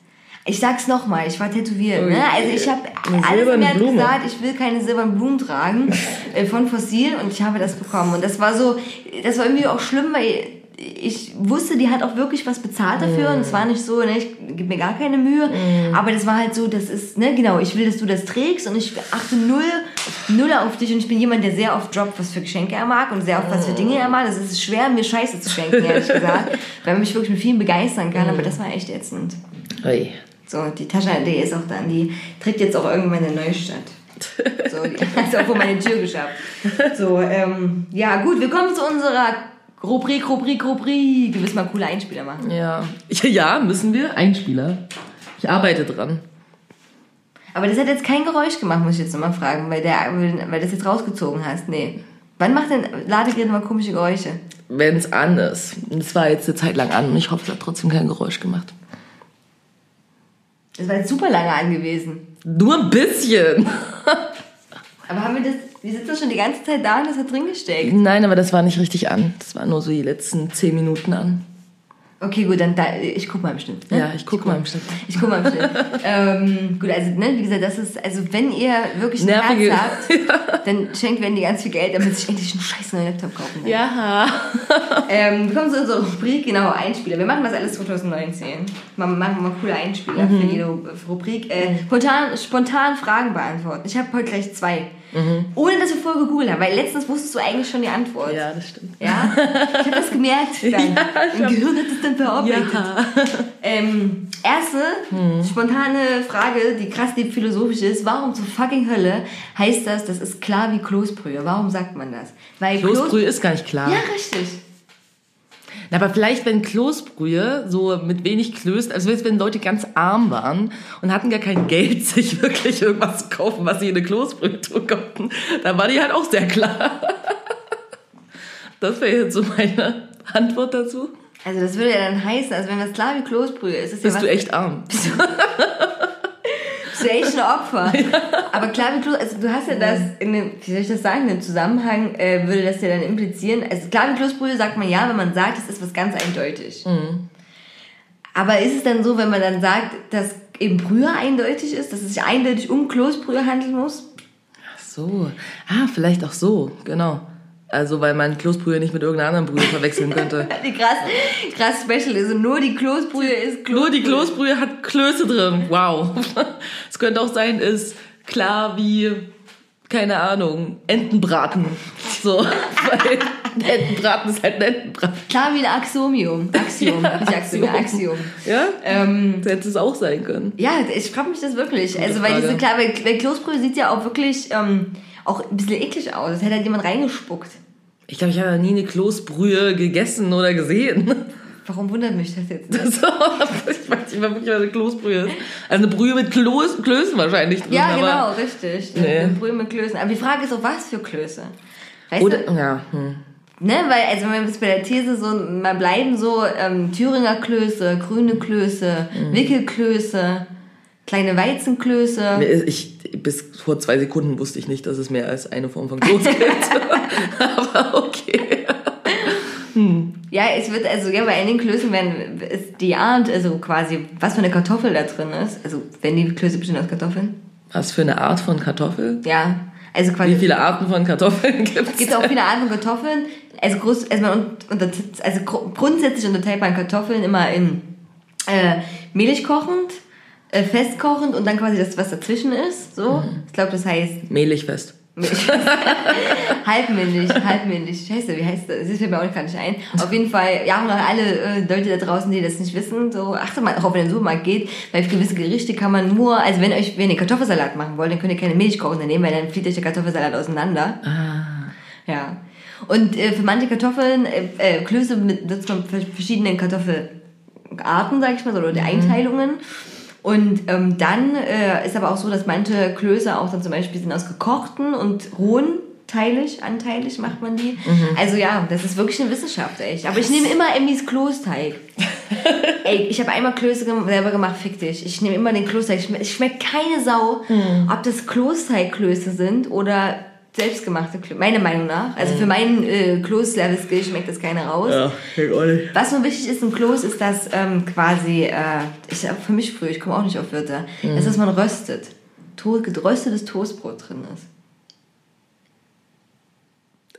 Speaker 1: Ich sag's nochmal, ich war tätowiert, ne? Also ich habe alles
Speaker 2: Blume.
Speaker 1: gesagt, ich will keine silbernen Blumen tragen äh, von Fossil und ich habe das bekommen. Und das war so, das war irgendwie auch schlimm, weil ich wusste, die hat auch wirklich was bezahlt dafür und es war nicht so, ne, ich gebe mir gar keine Mühe, aber das war halt so, das ist, ne, genau, ich will, dass du das trägst und ich achte null, null auf dich und ich bin jemand, der sehr oft droppt, was für Geschenke er mag und sehr oft was für Dinge er mag. Das ist schwer, mir Scheiße zu schenken, ehrlich gesagt, weil man mich wirklich mit vielen begeistern kann, aber das war echt ätzend.
Speaker 2: Hey.
Speaker 1: So, die Tasche, die ist auch dann, die trägt jetzt auch irgendwann in Neustadt. So, die hat auch vor meine Tür geschafft. So, ähm, ja, gut, wir kommen zu unserer Rubrik, Rubrik, Rubrik. Wir müssen mal coole Einspieler machen.
Speaker 2: Ja. ja, müssen wir. Einspieler. Ich arbeite dran.
Speaker 1: Aber das hat jetzt kein Geräusch gemacht, muss ich jetzt nochmal fragen, weil, der, weil das jetzt rausgezogen hast. Nee. Wann macht denn Ladegerät mal komische Geräusche?
Speaker 2: Wenn es an ist. Es war jetzt eine Zeit lang an und ich hoffe, es hat trotzdem kein Geräusch gemacht.
Speaker 1: Das war jetzt super lange angewiesen.
Speaker 2: Nur ein bisschen.
Speaker 1: Aber haben wir das, wir sitzen schon die ganze Zeit da und das hat drin gesteckt.
Speaker 2: Nein, aber das war nicht richtig an. Das war nur so die letzten zehn Minuten an.
Speaker 1: Okay, gut, dann da, ich guck mal im Schnitt. ne?
Speaker 2: Ja, ich guck mal im Schnitt.
Speaker 1: Ich guck mal im Schnitt. ähm, gut, also ne, wie gesagt, das ist, also wenn ihr wirklich ein
Speaker 2: Nervige-
Speaker 1: Herz habt, dann schenkt Wendy ganz viel Geld, damit ich endlich einen scheiß neuen Laptop kaufen kann.
Speaker 2: Ja.
Speaker 1: Ähm, wir kommen zu unserer Rubrik, genau, Einspieler. Wir machen das alles 2019. Wir machen mal coole Einspieler
Speaker 2: Mhm.
Speaker 1: für jede Rubrik. Äh, spontan, spontan Fragen beantworten. Ich habe heute gleich zwei. Ohne, dass wir vorher gegoogelt haben, weil letztens wusstest du eigentlich schon die Antwort.
Speaker 2: Mhm. Ja, das stimmt.
Speaker 1: Ja? Ich habe das gemerkt dann.
Speaker 2: Ja,
Speaker 1: Im Gehirn hat es dann verarbeitet.
Speaker 2: Ja.
Speaker 1: Ähm, erste
Speaker 2: Hm.
Speaker 1: spontane Frage, die krass deep philosophisch ist. Warum zur fucking Hölle heißt das, das ist klar wie Kloßbrühe? Warum sagt man das? Weil
Speaker 2: Kloßbrühe ist gar nicht klar.
Speaker 1: Ja, richtig.
Speaker 2: Na, aber vielleicht, wenn Kloßbrühe so mit wenig Klößen, also wenn Leute ganz arm waren und hatten gar kein Geld, sich wirklich irgendwas zu kaufen, was sie in eine Kloßbrühe tun konnten, dann war die halt auch sehr klar. Das wäre jetzt so meine Antwort dazu.
Speaker 1: Also das würde ja dann heißen, also wenn das klar wie Kloßbrühe ist, ist ja
Speaker 2: Bist
Speaker 1: was,
Speaker 2: du echt arm?
Speaker 1: bist du echt ein Opfer. Aber klar wie Kloßbrühe, also du hast ja das, in dem, wie soll ich das sagen, im Zusammenhang äh, würde das ja dann implizieren, also klar wie Kloßbrühe sagt man ja, wenn man sagt, es ist was ganz eindeutig. Aber ist es dann so, wenn man dann sagt, dass eben Brühe eindeutig ist, dass es sich eindeutig um Kloßbrühe handeln muss?
Speaker 2: Ach so. Ah, vielleicht auch so, genau. Also, weil man Kloßbrühe nicht mit irgendeiner anderen Brühe verwechseln könnte.
Speaker 1: Die krass, krass special ist und nur die Kloßbrühe ist Kloßbrühe.
Speaker 2: Nur die Kloßbrühe hat Klöße drin. Wow. Es könnte auch sein, ist klar wie, keine Ahnung, Entenbraten. So, weil Entenbraten ist halt ein Entenbraten.
Speaker 1: Klar wie ein Axiomium. Axiom,
Speaker 2: Ja,
Speaker 1: nicht Axiom,
Speaker 2: Axiom.
Speaker 1: Axiom.
Speaker 2: Ja?
Speaker 1: Ähm,
Speaker 2: Das hätte es auch sein können.
Speaker 1: ja, ich frage mich das wirklich. Also, weil
Speaker 2: Frage.
Speaker 1: diese, klar, weil, weil Kloßbrühe sieht ja auch wirklich ähm, auch ein bisschen eklig aus. Es hätte halt jemand reingespuckt.
Speaker 2: Ich glaube, ich habe nie eine Kloßbrühe gegessen oder gesehen.
Speaker 1: Warum wundert mich das jetzt?
Speaker 2: So, ich weiß nicht wirklich, was eine Kloßbrühe ist. Also eine Brühe mit Kloß, Klößen wahrscheinlich drin.
Speaker 1: Ja, genau, richtig.
Speaker 2: Nee.
Speaker 1: Eine Brühe mit Klößen. Aber die Frage ist auch, was für Klöße? Weißt
Speaker 2: Oder,
Speaker 1: du,
Speaker 2: ja, hm.
Speaker 1: ne, weil, also wenn wir jetzt bei der These so mal bleiben, so ähm, Thüringer Klöße, grüne Klöße,
Speaker 2: Mhm.
Speaker 1: Wickelklöße, kleine Weizenklöße.
Speaker 2: Ich, bis vor zwei Sekunden wusste ich nicht, dass es mehr als eine Form von Kloß gibt. aber okay.
Speaker 1: Ja, es wird, also ja, bei einigen Klößen werden, ist die Art, also quasi, was für eine Kartoffel da drin ist. Also, wenn die Klöße bestehen aus Kartoffeln?
Speaker 2: Was für eine Art von Kartoffel?
Speaker 1: Ja, also quasi.
Speaker 2: Wie viele Arten von Kartoffeln gibt
Speaker 1: Es gibt auch viele Arten von Kartoffeln. Also, groß, also, man unter, also gru- grundsätzlich unterteilt man Kartoffeln immer in äh, mehlig kochend, äh, festkochend und dann quasi das, was dazwischen ist. So. Ich glaube, das heißt
Speaker 2: Mehlig fest.
Speaker 1: halbmännisch, halbmännisch. Scheiße, wie heißt das? Das fällt mir auch gar nicht ein. Auf jeden Fall, ja, und alle äh, Leute da draußen, die das nicht wissen, so achtet mal darauf, wenn ihr in den Supermarkt geht, weil für gewisse Gerichte kann man nur, also wenn euch, wenn ihr Kartoffelsalat machen wollt, dann könnt ihr keine Milchkochen nehmen, weil dann fliegt euch der Kartoffelsalat auseinander.
Speaker 2: Ah.
Speaker 1: Ja. Und äh, für manche Kartoffeln, äh, äh, Klöße mit nutzt man verschiedene Kartoffelarten, sag ich mal, oder
Speaker 2: Mhm.
Speaker 1: Einteilungen. Und ähm, dann äh, ist aber auch so, dass manche Klöße auch dann zum Beispiel sind aus gekochten und rohen teilig, anteilig macht man die.
Speaker 2: Mhm.
Speaker 1: Also ja, das ist wirklich eine Wissenschaft, echt. Aber ich nehme immer Emmys Klosteig. Ey, ich habe einmal Klöße selber gemacht, fick dich. Ich nehme immer den Klosteig. Es schmeckt keine Sau,
Speaker 2: Mhm.
Speaker 1: ob das Klosteigklöße sind oder selbstgemachte Klöße. Meiner Meinung nach. Also
Speaker 2: Mhm.
Speaker 1: für meinen äh, Kloß-Level-Skill schmeckt das keiner raus.
Speaker 2: ich auch nicht.
Speaker 1: Was nur wichtig ist im Kloß, ist, dass ähm, quasi, äh, ich für mich früh, ich komme auch nicht auf Wörter,
Speaker 2: Mhm.
Speaker 1: ist, dass man röstet. To geröstetes Toastbrot drin ist.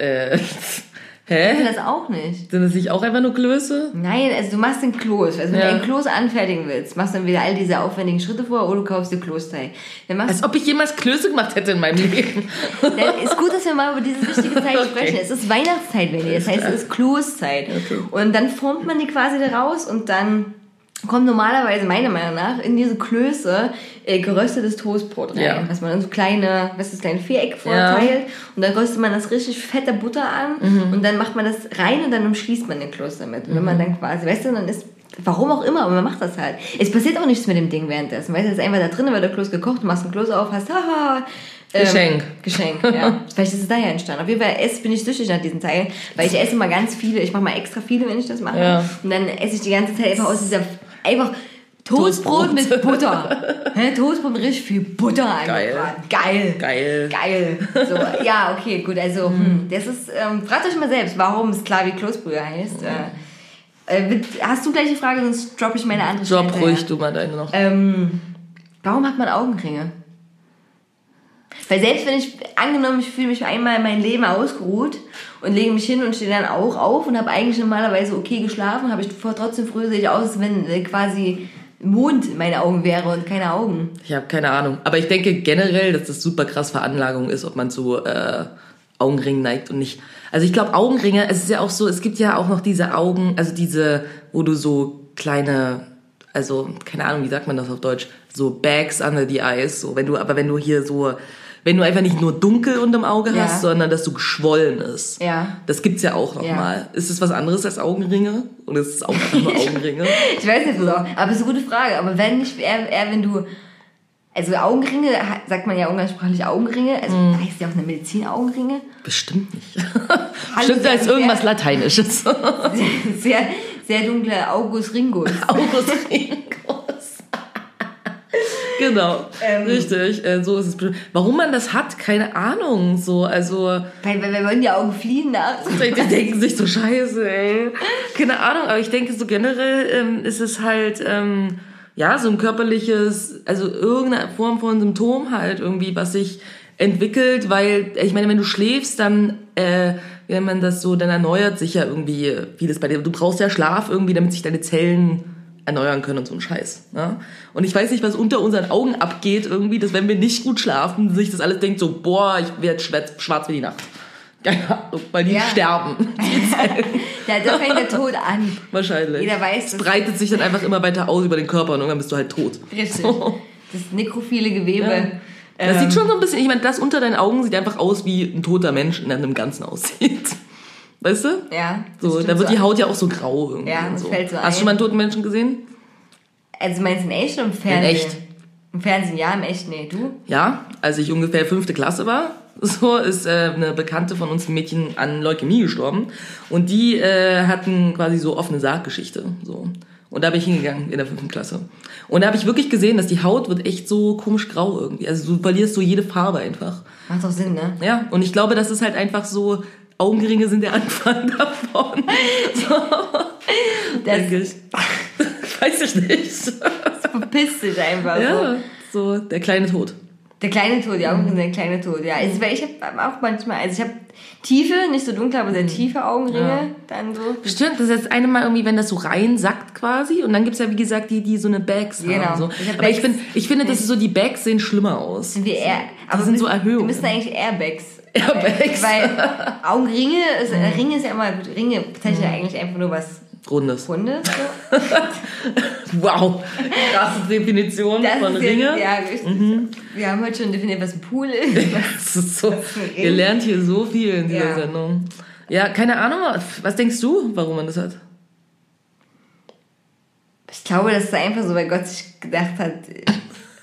Speaker 2: Äh,
Speaker 1: Ich
Speaker 2: hä?
Speaker 1: das auch nicht.
Speaker 2: Sind das nicht auch einfach nur Klöße?
Speaker 1: Nein, also du machst den Kloß. Also wenn
Speaker 2: Ja.
Speaker 1: du einen Kloß anfertigen willst, machst du dann wieder all diese aufwendigen Schritte vor oder du kaufst dir Kloßteig. Dann machst
Speaker 2: Als ob ich jemals Klöße gemacht hätte in meinem Leben.
Speaker 1: Dann ist gut, dass wir mal über diese wichtige Zeit
Speaker 2: Okay.
Speaker 1: sprechen. Es ist Weihnachtszeit, wenn ihr. Das heißt, es ist Kloßzeit.
Speaker 2: Okay.
Speaker 1: Und dann formt man die quasi da raus und dann kommt normalerweise, meiner Meinung nach, in diese Klöße äh, geröstetes Toastbrot rein.
Speaker 2: Ja.
Speaker 1: Dass man dann so kleine, was das, kleine Vierecke vorteilt und dann röstet man das richtig fette Butter an
Speaker 2: Mhm.
Speaker 1: und dann macht man das rein und dann umschließt man den Kloß damit. Und wenn man dann quasi, weißt du, dann ist Warum auch immer, aber man macht das halt. Es passiert auch nichts mit dem Ding währenddessen. Weißt du, es ist einfach da drin, weil der Kloß gekocht, du machst einen Kloß auf, hast haha. ähm,
Speaker 2: Geschenk.
Speaker 1: Geschenk, ja. Vielleicht ist es daher entstanden. Auf jeden Fall esse, bin ich süchtig nach diesen Teil, weil ich esse mal ganz viele. Ich mache mal extra viele, wenn ich das mache.
Speaker 2: Ja.
Speaker 1: Und dann esse ich die ganze Zeit einfach aus dieser, einfach Toastbrot,
Speaker 2: Toastbrot.
Speaker 1: mit Butter. Hä? Toastbrot mit richtig viel Butter
Speaker 2: Geil.
Speaker 1: angebraten. Geil.
Speaker 2: Geil.
Speaker 1: Geil. So, ja, okay, gut. Also, hm, das ist, ähm, fragt euch mal selbst, warum es klar wie Kloßbrühe heißt. Äh, äh, wird- hast du gleich die Frage, sonst droppe ich meine andere
Speaker 2: Drop ruhig du mal deine noch.
Speaker 1: Ähm, warum hat man Augenringe? Weil selbst wenn ich, angenommen, ich fühle mich einmal in mein Leben ausgeruht und lege mich hin und stehe dann auch auf und habe eigentlich normalerweise okay geschlafen, habe ich trotzdem früh sehe ich aus, als wenn äh, quasi Mond in meine Augen wäre und keine Augen.
Speaker 2: Ich habe keine Ahnung. Aber ich denke generell, dass das super krass Veranlagung ist, ob man zu äh, Augenringen neigt und nicht. Also ich glaube, Augenringe, es ist ja auch so, es gibt ja auch noch diese Augen, also diese, wo du so kleine, also keine Ahnung, wie sagt man das auf Deutsch, so Bags under the eyes, so wenn du, aber wenn du hier so, wenn du einfach nicht nur dunkel unterm Auge
Speaker 1: Ja.
Speaker 2: hast, sondern dass du geschwollen ist.
Speaker 1: Ja.
Speaker 2: Das gibt's ja auch noch
Speaker 1: Ja.
Speaker 2: mal. Ist es was anderes als Augenringe? Oder ist es auch einfach nur Augenringe?
Speaker 1: Ich weiß nicht, auch, aber es ist eine gute Frage. Aber wenn nicht, eher, eher wenn du, also Augenringe, sagt man ja umgangssprachlich Augenringe, also
Speaker 2: Mhm.
Speaker 1: heißt ja auch eine Medizin Augenringe.
Speaker 2: Bestimmt nicht. Bestimmt da ist
Speaker 1: sehr-
Speaker 2: irgendwas Lateinisches.
Speaker 1: Sehr, sehr dunkle August Ringus.
Speaker 2: August Ringos. Genau,
Speaker 1: Ähm.
Speaker 2: richtig. Äh, so ist es. bestimmt. Warum man das hat, keine Ahnung. So, also
Speaker 1: Weil, weil wir wollen die Augen fliehen da.
Speaker 2: die denken sich so Scheiße, ey. Keine Ahnung, aber ich denke so generell ähm, ist es halt ähm, ja so ein körperliches, also irgendeine Form von Symptom halt irgendwie, was sich entwickelt, weil ich meine, wenn du schläfst, dann äh, wenn man das so, dann erneuert sich ja irgendwie vieles bei dir. Du brauchst ja Schlaf irgendwie, damit sich deine Zellen erneuern können und so ein Scheiß. Ne? Und ich weiß nicht, was unter unseren Augen abgeht irgendwie, dass wenn wir nicht gut schlafen, sich das alles denkt so, boah, ich werde schwarz, schwarz wie die Nacht. Ahnung, weil die
Speaker 1: Ja.
Speaker 2: sterben. Die.
Speaker 1: Ja, da fängt der Tod an.
Speaker 2: Wahrscheinlich.
Speaker 1: Jeder weiß,
Speaker 2: es breitet sich dann einfach immer weiter aus über den Körper und irgendwann bist du halt tot.
Speaker 1: Richtig. Das nekrophile Gewebe.
Speaker 2: Ja. Das
Speaker 1: Ähm,
Speaker 2: sieht schon so ein bisschen, ich meine, das unter deinen Augen sieht einfach aus, wie ein toter Mensch in einem Ganzen aussieht. Weißt du?
Speaker 1: Ja.
Speaker 2: So, da wird
Speaker 1: so.
Speaker 2: die Haut ja auch so grau irgendwie.
Speaker 1: Ja,
Speaker 2: und
Speaker 1: das
Speaker 2: so.
Speaker 1: fällt so
Speaker 2: Hast
Speaker 1: ein.
Speaker 2: du schon mal einen toten Menschen gesehen?
Speaker 1: Also meinst du in echt oder im Fernsehen?
Speaker 2: echt.
Speaker 1: Im Fernsehen ja, im echt nee. Du?
Speaker 2: Ja, als ich ungefähr fünfte Klasse war, so ist äh, eine Bekannte von uns ein Mädchen an Leukämie gestorben und die äh, hatten quasi so offene Sarggeschichte, so. Und da bin ich hingegangen in der fünften Klasse. Und da habe ich wirklich gesehen, dass die Haut wird echt so komisch grau irgendwie. Also du verlierst so jede Farbe einfach.
Speaker 1: Macht doch Sinn, ne?
Speaker 2: Ja, und ich glaube, das ist halt einfach so, Augenringe sind der Anfang davon. So,
Speaker 1: Das
Speaker 2: denke ich. Weiß ich nicht.
Speaker 1: verpisst sich einfach so.
Speaker 2: Ja, so der kleine Tod.
Speaker 1: Der kleine Tod, die Augen sind der kleine Tod, ja. Also, weil ich habe auch manchmal, also ich habe tiefe, nicht so dunkle, aber sehr tiefe Augenringe.
Speaker 2: Ja.
Speaker 1: Dann so.
Speaker 2: Stimmt, das ist jetzt eine Mal irgendwie, wenn das so reinsackt quasi. Und dann gibt's ja, wie gesagt, die, die so eine Bags
Speaker 1: Genau.
Speaker 2: haben. So.
Speaker 1: Ich hab
Speaker 2: Aber ich,
Speaker 1: Bags.
Speaker 2: find, ich finde, das ist so, die Bags sehen schlimmer aus.
Speaker 1: Sind wir eher,
Speaker 2: Die sind so
Speaker 1: Wir
Speaker 2: Erhöhungen.
Speaker 1: müssen eigentlich Airbags.
Speaker 2: Airbags.
Speaker 1: Weil Augenringe, ist, Ringe ist ja immer, gut, Ringe bezeichnet ja eigentlich einfach nur was
Speaker 2: Rundes.
Speaker 1: Rundes. So.
Speaker 2: Wow. Krasse Definition
Speaker 1: Das
Speaker 2: von Ringe.
Speaker 1: Ja, richtig. Wir haben heute schon definiert, was ein Pool ist.
Speaker 2: Das ist so, ihr lernt hier so viel in dieser
Speaker 1: Ja.
Speaker 2: Sendung. Ja, keine Ahnung. Was denkst du, warum man das hat?
Speaker 1: Ich glaube, das ist einfach so, weil Gott sich gedacht hat,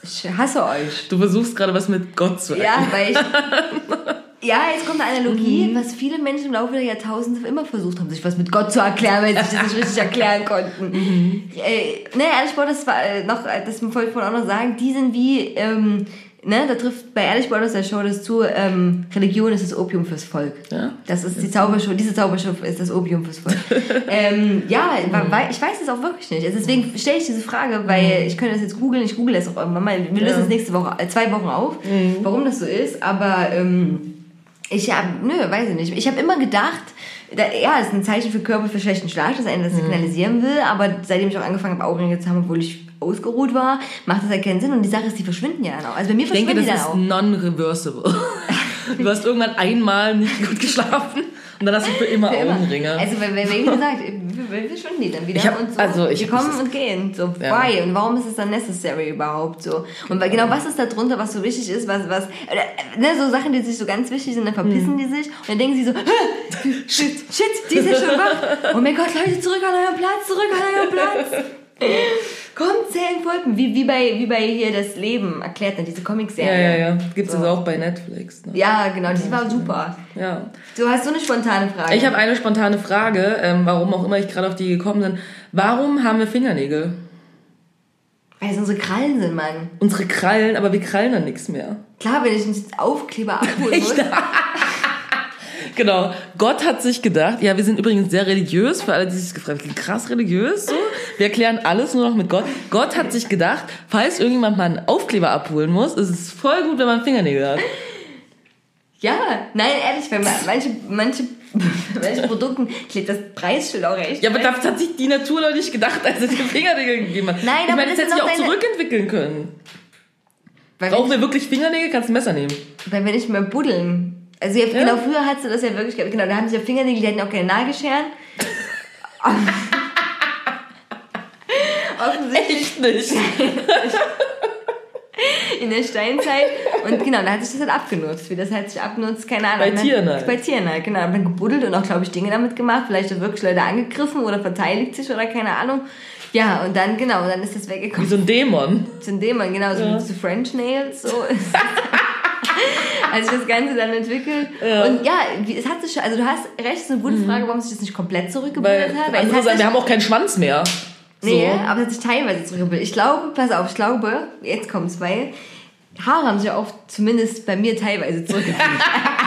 Speaker 1: ich hasse euch.
Speaker 2: Du versuchst gerade was mit Gott zu
Speaker 1: Ja,
Speaker 2: erklären.
Speaker 1: weil ich. Ja, jetzt kommt eine Analogie,
Speaker 2: Mhm.
Speaker 1: was viele Menschen im Laufe der Jahrtausende immer versucht haben, sich was mit Gott zu erklären, weil sie sich das nicht richtig erklären konnten.
Speaker 2: Mhm.
Speaker 1: Äh, ne, ehrlich Sport, das war äh, noch, äh, das wollte ich vorhin auch noch sagen, die sind wie, ähm, ne, da trifft bei Ehrlich aus der Show das zu, ähm, Religion ist das Opium fürs Volk.
Speaker 2: Ja?
Speaker 1: Das ist die Zaubershow, diese Zaubershow ist das Opium fürs Volk. ähm, ja,
Speaker 2: Mhm.
Speaker 1: ich weiß es auch wirklich nicht. Also deswegen stelle ich diese Frage, weil ich könnte das jetzt googeln, ich google es auch irgendwann mal. Wir lösen
Speaker 2: Ja.
Speaker 1: es nächste Woche, äh, zwei Wochen auf,
Speaker 2: Mhm.
Speaker 1: warum das so ist. Aber ähm, ich habe, nö, weiß ich nicht. Ich habe immer gedacht, da, ja, es ist ein Zeichen für Körper für schlechten Schlaf, dass einer das
Speaker 2: Mhm.
Speaker 1: signalisieren will. Aber seitdem ich auch angefangen habe, Augenringe zu haben, obwohl ich ausgeruht war, macht das halt keinen Sinn. Und die Sache ist, die verschwinden ja dann auch. Also bei mir
Speaker 2: Ich denke,
Speaker 1: verschwinden
Speaker 2: das
Speaker 1: die
Speaker 2: ist
Speaker 1: dann auch.
Speaker 2: non-reversible. Du hast irgendwann einmal nicht gut geschlafen und dann hast du für immer
Speaker 1: Für immer.
Speaker 2: Augenringe.
Speaker 1: Also, weil, weil, wie gesagt, wir, verschwinden die dann wieder
Speaker 2: hab-
Speaker 1: und so.
Speaker 2: also ich
Speaker 1: die kommen und gehen. So,
Speaker 2: Ja.
Speaker 1: why? Und warum ist es dann necessary überhaupt so? Und weil, genau, was ist da drunter, was so wichtig ist, was, was, ne, so Sachen, die sich so ganz wichtig sind, dann verpissen
Speaker 2: Mhm.
Speaker 1: die sich und dann denken sie so, shit, shit, die ist ja schon wach. Oh mein Gott, Leute, zurück an euren Platz, zurück an euren Platz. Kommt, zählen, folgen. Wie, wie, bei, wie bei hier das Leben erklärt, ne, diese
Speaker 2: ja,
Speaker 1: Comic-Serie.
Speaker 2: ja, ja. Gibt es
Speaker 1: So.
Speaker 2: auch bei Netflix. Ne?
Speaker 1: Ja, genau, die war super.
Speaker 2: Ja.
Speaker 1: Du hast so eine spontane Frage.
Speaker 2: Ich habe eine spontane Frage, ähm, warum auch immer ich gerade auf die gekommen bin. Warum haben wir Fingernägel?
Speaker 1: Weil es unsere Krallen sind, Mann.
Speaker 2: Unsere Krallen, aber wir krallen dann nichts mehr.
Speaker 1: Klar, wenn ich einen Aufkleber abholen muss.
Speaker 2: Genau. Gott hat sich gedacht, ja, wir sind übrigens sehr religiös, für alle, die sich gefragt haben, krass religiös, so. Wir erklären alles nur noch mit Gott. Gott hat sich gedacht, falls irgendjemand mal einen Aufkleber abholen muss, ist es voll gut, wenn man Fingernägel hat.
Speaker 1: Ja, nein, ehrlich, weil ma- manche, manche, manche Produkten klebt das Preisschild auch echt.
Speaker 2: Ja, aber das hat sich die Natur doch nicht gedacht, als es die Fingernägel gegeben hat.
Speaker 1: Nein,
Speaker 2: ich
Speaker 1: aber
Speaker 2: meine, das hätte sich auch
Speaker 1: deine-
Speaker 2: zurückentwickeln können.
Speaker 1: weil,
Speaker 2: Brauchen
Speaker 1: wenn
Speaker 2: wir wirklich Fingernägel? Kannst du ein Messer nehmen.
Speaker 1: ich, weil wir nicht mehr buddeln. Also ja, genau, früher hattest du das ja wirklich, gehabt. genau, da haben sie ja Fingernägel, die hatten auch keine Nagelscheren. Offensichtlich
Speaker 2: Echt nicht.
Speaker 1: in der Steinzeit. Und genau, da hat sich das halt abgenutzt. Wie das halt sich abnutzt, keine Ahnung.
Speaker 2: Bei
Speaker 1: dann-
Speaker 2: Tieren halt.
Speaker 1: Bei Tieren halt, genau. Haben dann gebuddelt und auch, glaube ich, Dinge damit gemacht. Vielleicht auch wirklich Leute angegriffen oder verteidigt sich oder keine Ahnung. Ja, und dann, genau, dann ist das
Speaker 2: Wie
Speaker 1: weggekommen.
Speaker 2: so ein Dämon.
Speaker 1: Zu dem man, genau, so, so French Nails, so. Als sich das Ganze dann entwickelt.
Speaker 2: Ja.
Speaker 1: Und ja, es hat sich schon, also du hast recht, es ist eine gute Frage, warum sich das nicht komplett zurückgebildet hat. Weil
Speaker 2: andere
Speaker 1: hat
Speaker 2: sagen, wir haben auch keinen Schwanz mehr.
Speaker 1: nee,
Speaker 2: So.
Speaker 1: aber es hat sich teilweise zurückgebildet. Ich glaube, pass auf, ich glaube, jetzt kommt's, weil Haare haben sich auch zumindest bei mir teilweise zurückgebildet.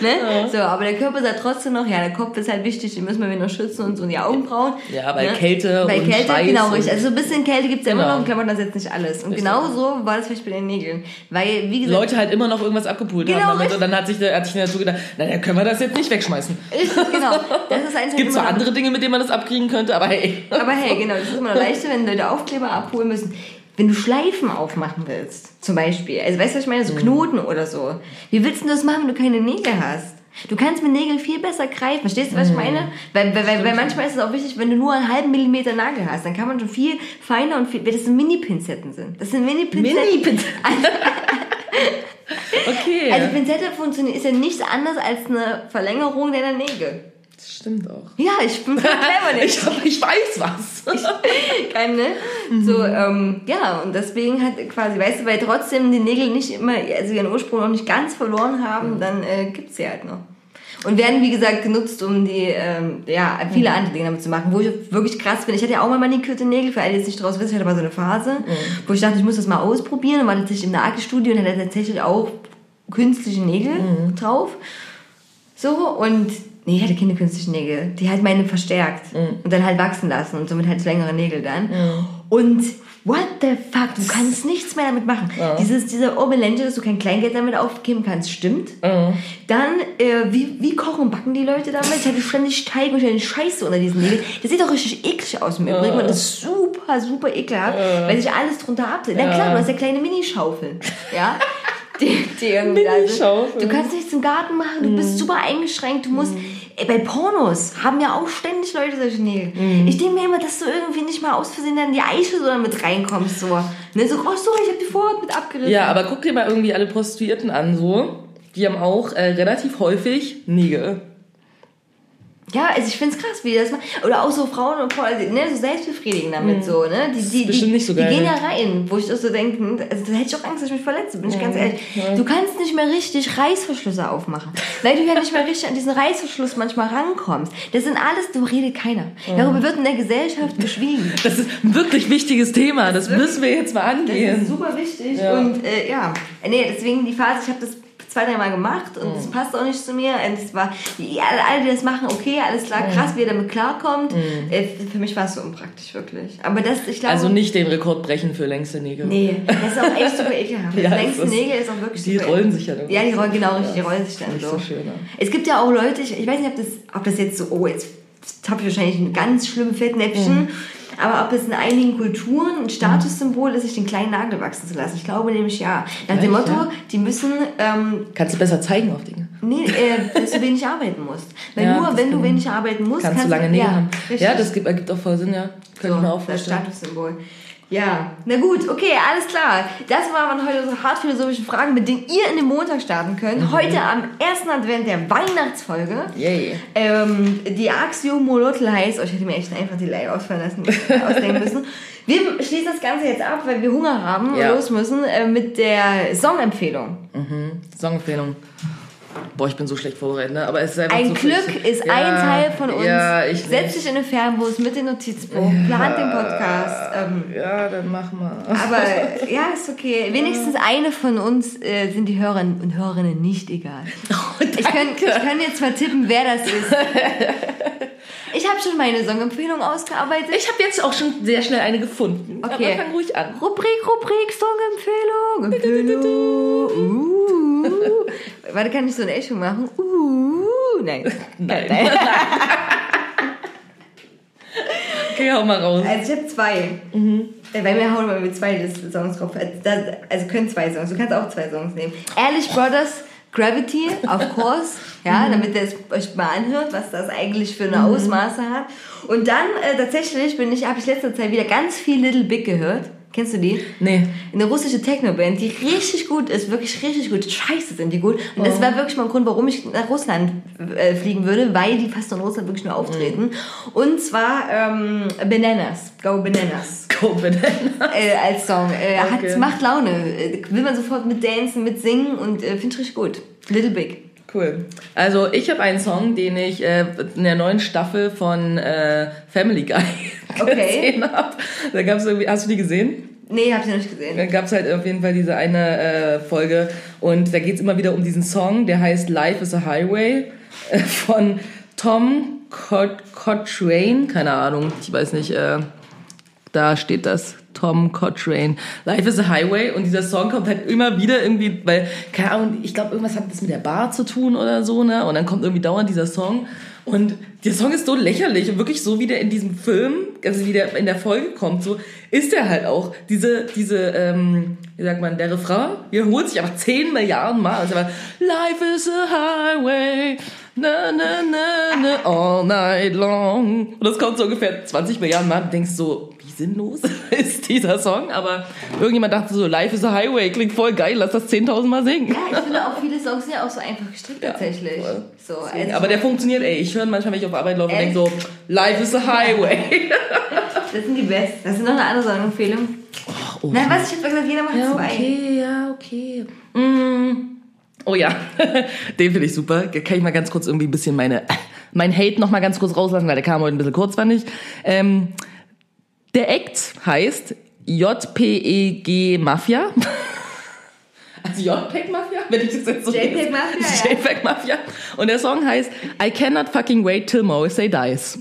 Speaker 1: Ne? So, aber der Körper sagt trotzdem noch, ja, der Kopf ist halt wichtig, den müssen wir wieder schützen und so und die Augenbrauen.
Speaker 2: Ja, bei
Speaker 1: ne?
Speaker 2: Kälte
Speaker 1: bei
Speaker 2: und
Speaker 1: Kälte,
Speaker 2: Schweiß
Speaker 1: genau, richtig. Also so ein bisschen Kälte gibt's ja immer
Speaker 2: Genau.
Speaker 1: noch und Klamotten jetzt nicht alles. Und genau so war das vielleicht bei den Nägeln. Weil, wie gesagt,
Speaker 2: Leute halt immer noch irgendwas abgepult
Speaker 1: Genau,
Speaker 2: haben damit.
Speaker 1: richtig.
Speaker 2: Und dann hat sich, der, hat sich Natur gedacht, naja, können wir das jetzt nicht wegschmeißen.
Speaker 1: richtig, genau. Das ist eins
Speaker 2: Es gibt zwar
Speaker 1: immer noch-
Speaker 2: andere Dinge, mit denen man das abkriegen könnte, aber hey.
Speaker 1: Aber hey, genau, das ist immer noch leichter, wenn Leute Aufkleber abholen müssen. Wenn du Schleifen aufmachen willst, zum Beispiel, also weißt du, was ich meine,
Speaker 2: Mhm.
Speaker 1: so Knoten oder so. Wie willst du das machen, wenn du keine Nägel hast? Du kannst mit Nägeln viel besser greifen. Verstehst du, was ich
Speaker 2: Mhm.
Speaker 1: meine? Weil, weil, weil, weil manchmal ist es auch wichtig, wenn du nur einen halben Millimeter Nagel hast, dann kann man schon viel feiner und viel, weil das so Mini-Pinzetten sind. Das sind Mini-Pinzetten.
Speaker 2: Mini-Pinzetten. Okay.
Speaker 1: Also Pinzette funktioniert, ist ja nichts anderes als eine Verlängerung deiner Nägel.
Speaker 2: Das stimmt auch.
Speaker 1: Ja, ich bin clever. nicht?
Speaker 2: Ich, hab- ich weiß was.
Speaker 1: kann, ne? So, ähm, ja, und deswegen hat quasi, weißt du, weil trotzdem die Nägel nicht immer, also ihren Ursprung noch nicht ganz verloren haben, dann äh, gibt's sie halt noch. Und werden, wie gesagt, genutzt, um die, ähm, ja, viele andere Dinge damit zu machen, wo ich wirklich krass bin. Ich hatte ja auch mal manikürte Nägel, für alle, die jetzt nicht draus wissen, ich hatte mal so eine Phase, wo ich dachte, ich muss das mal ausprobieren und war tatsächlich im Nagelstudio und hatte tatsächlich auch künstliche Nägel drauf. So, und nee, ich hatte keine künstlichen Nägel. Die halt meine verstärkt und dann halt wachsen lassen und somit halt längere Nägel dann. Und what the fuck, du kannst nichts mehr damit machen. Dieses, dieser Legend, dass du kein Kleingeld damit aufgeben kannst, stimmt. Dann, äh, wie, wie kochen und backen die Leute damit? Ich hatte ständig Teig und ständig Scheiße unter diesen Nägeln. Das sieht auch richtig eklig aus im Übrigen und das ist super, super ekelhaft, weil sich alles drunter absetzt. Na klar, du hast ja kleine Minischaufeln. Ja? Die, die irgendwie da sind.
Speaker 2: Minischaufeln.
Speaker 1: Du kannst nichts im Garten machen, du bist super eingeschränkt, du musst. Ey, bei Pornos haben ja auch ständig Leute solche Nägel. Ich denke mir immer, dass du irgendwie nicht mal aus Versehen dann in die Eichel so mit reinkommst. So, ne? so oh sorry, ich hab die Vorhaut mit abgerissen.
Speaker 2: Ja, aber guck dir mal irgendwie alle Prostituierten an, so. Die haben auch äh, relativ häufig Nägel.
Speaker 1: Ja, also ich find's krass, wie das macht. Oder auch so Frauen und Frauen, also, ne, so selbstbefriedigen damit so, ne? Die, die, die,
Speaker 2: so
Speaker 1: die gehen ja rein, wo ich auch so denke, also da hätte ich auch Angst, dass ich mich verletze, bin ich ganz ehrlich. Du kannst nicht mehr richtig Reißverschlüsse aufmachen, weil du ja nicht mehr richtig an diesen Reißverschluss manchmal rankommst. Das sind alles, da redet keiner. Darüber wird in der Gesellschaft geschwiegen.
Speaker 2: Das ist ein wirklich wichtiges Thema. Das müssen wir jetzt mal
Speaker 1: Das ist
Speaker 2: angehen.
Speaker 1: super wichtig.
Speaker 2: Ja.
Speaker 1: Und äh, ja, nee, deswegen die Phase, ich habe das zwei, dreimal gemacht und
Speaker 2: Mhm.
Speaker 1: das passt auch nicht zu mir. Und es war, die, alle, die das machen, okay, alles klar,
Speaker 2: Mhm.
Speaker 1: krass, wie er damit klarkommt. Äh, für mich war es so unpraktisch, wirklich. Aber das, ich glaube.
Speaker 2: Also nicht den Rekord brechen für längste Nägel.
Speaker 1: Nee, das ist auch echt super ekelhaft.
Speaker 2: Ja, es
Speaker 1: längste Nägel ist auch wirklich
Speaker 2: Die rollen sich ja dann.
Speaker 1: Ja, die rollen, genau richtig, die rollen sich dann so.
Speaker 2: so schön, ja.
Speaker 1: Es gibt ja auch Leute, ich, ich weiß nicht, ob das, ob das jetzt so, oh, jetzt habe ich wahrscheinlich ein ganz schlimmes Fettnäpfchen,
Speaker 2: Mhm.
Speaker 1: Aber ob es in einigen Kulturen ein Statussymbol ist, sich den kleinen Nagel wachsen zu lassen. Ich glaube nämlich ja. Nach dem Motto,
Speaker 2: ja?
Speaker 1: die müssen, ähm,
Speaker 2: Kannst du besser zeigen auf Dinge.
Speaker 1: nee, äh, dass du wenig arbeiten musst. Weil
Speaker 2: Ja,
Speaker 1: nur
Speaker 2: das
Speaker 1: wenn du wenig arbeiten musst,
Speaker 2: Kannst, du lange Nägel
Speaker 1: ja,
Speaker 2: haben.
Speaker 1: richtig.
Speaker 2: Ja, das gibt, ergibt auch voll Sinn, ja. Könnte ich mir auch
Speaker 1: das
Speaker 2: vorstellen.
Speaker 1: Statussymbol. Ja, na gut, okay, alles klar. Das waren heute so hart philosophische Fragen, mit denen ihr in den Montag starten könnt.
Speaker 2: Mhm.
Speaker 1: Heute am ersten Advent der Weihnachtsfolge.
Speaker 2: Yay.
Speaker 1: Ähm, die Axiomolotl heißt, oh, ich hätte mir echt einfach die Lei ausfallen lassen, ausdenken müssen. Wir schließen das Ganze jetzt ab, weil wir Hunger haben
Speaker 2: Ja.
Speaker 1: und los müssen, äh, mit der Songempfehlung.
Speaker 2: Songempfehlung. Boah, ich bin so schlecht vorbereitet, ne? aber es ist einfach
Speaker 1: Ein
Speaker 2: so
Speaker 1: Glück ist
Speaker 2: Ja,
Speaker 1: ein Teil von uns.
Speaker 2: Ja, ich
Speaker 1: Setz dich in den Fernbus mit dem Notizbuch, plant den Podcast. Ähm,
Speaker 2: Ja, dann mach mal.
Speaker 1: aber ja, ist okay. Wenigstens eine von uns äh, sind die Hörerinnen und Hörerinnen nicht egal.
Speaker 2: Oh,
Speaker 1: Ich kann, ich kann jetzt mal tippen, wer das ist. Ich habe schon meine Songempfehlung ausgearbeitet.
Speaker 2: Ich habe jetzt auch schon sehr schnell eine gefunden.
Speaker 1: Okay.
Speaker 2: Aber fang ruhig an.
Speaker 1: Rubrik, Rubrik, Songempfehlung. Empfehlung. Uh. Warte, kann ich so ein Echo machen? Uh. Nein.
Speaker 2: Nein. Okay, hau mal raus.
Speaker 1: Also ich habe zwei. Äh, Weil wir hauen mal mit zwei Songs drauf. Also Also können zwei Songs. Du kannst auch zwei Songs nehmen. Ehrlich Brothers, Gravity, of course. Ja, damit ihr es euch mal anhört, was das eigentlich für eine Ausmaße hat. Und dann äh, tatsächlich bin ich, habe ich letzter Zeit wieder ganz viel Little Big gehört. Kennst du die?
Speaker 2: Nee.
Speaker 1: Eine russische Techno-Band, die richtig gut ist, wirklich richtig gut. Scheiße sind die gut. Und das war wirklich mal ein Grund, warum ich nach Russland äh, fliegen würde, weil die fast in Russland wirklich nur auftreten. Und zwar ähm, Bananas. Go Bananas.
Speaker 2: Go Banana.
Speaker 1: Äh, als Song. Äh, hat,
Speaker 2: Okay.
Speaker 1: macht Laune. Äh, will man sofort mit dancen, mit singen und äh, finde ich richtig gut. Little Big.
Speaker 2: Cool. Also ich habe einen Song, den ich äh, in der neuen Staffel von äh, Family Guy
Speaker 1: Okay.
Speaker 2: gesehen habe. Da gab's irgendwie, hast du die gesehen?
Speaker 1: Nee, hab ich noch nicht gesehen.
Speaker 2: Da gab's halt auf jeden Fall diese eine äh, Folge und da geht's immer wieder um diesen Song, der heißt Life is a Highway äh, von Tom Cot Cochrane, keine Ahnung, ich weiß nicht, äh, da steht das. Tom Cochrane. Life is a Highway und dieser Song kommt halt immer wieder irgendwie, weil, keine Ahnung, ich glaube, irgendwas hat das mit der Bar zu tun oder so, ne? Und dann kommt irgendwie dauernd dieser Song und der Song ist so lächerlich und wirklich so, wie der in diesem Film, also wie der in der Folge kommt, so ist der halt auch. Diese, diese, ähm, wie sagt man, der Refrain wiederholt sich einfach 10 Milliarden Mal. Also einfach, Life is a highway, na, na, na, na, all night long. Und das kommt so ungefähr 20 Milliarden Mal. Du denkst so, sinnlos ist dieser Song? Aber irgendjemand dachte so, Life is a highway, klingt voll geil, lass das 10.000 Mal singen.
Speaker 1: Ja, ich finde auch viele Songs sind ja auch so einfach gestrickt tatsächlich.
Speaker 2: voll.
Speaker 1: So, also
Speaker 2: Aber der funktioniert, ey. Ich höre manchmal, wenn ich auf Arbeit laufe und denke so, Life is a highway.
Speaker 1: das sind die besten. Das ist noch eine andere Songempfehlung.
Speaker 2: oh.
Speaker 1: Nein, was? Ich hab gesagt, jeder macht
Speaker 2: Ja,
Speaker 1: zwei.
Speaker 2: okay, ja, okay. Mm. Oh ja, den finde ich super. Kann ich mal ganz kurz irgendwie ein bisschen meine, mein Hate noch mal ganz kurz rauslassen, weil der kam heute ein bisschen kurz, fand ich. Ähm, der Act heißt JPEG Mafia. Also JPEG Mafia, wenn ich das jetzt so
Speaker 1: JPEG. Mafia.
Speaker 2: JPEG Mafia. Und der Song heißt I cannot fucking wait till Morrissey dies.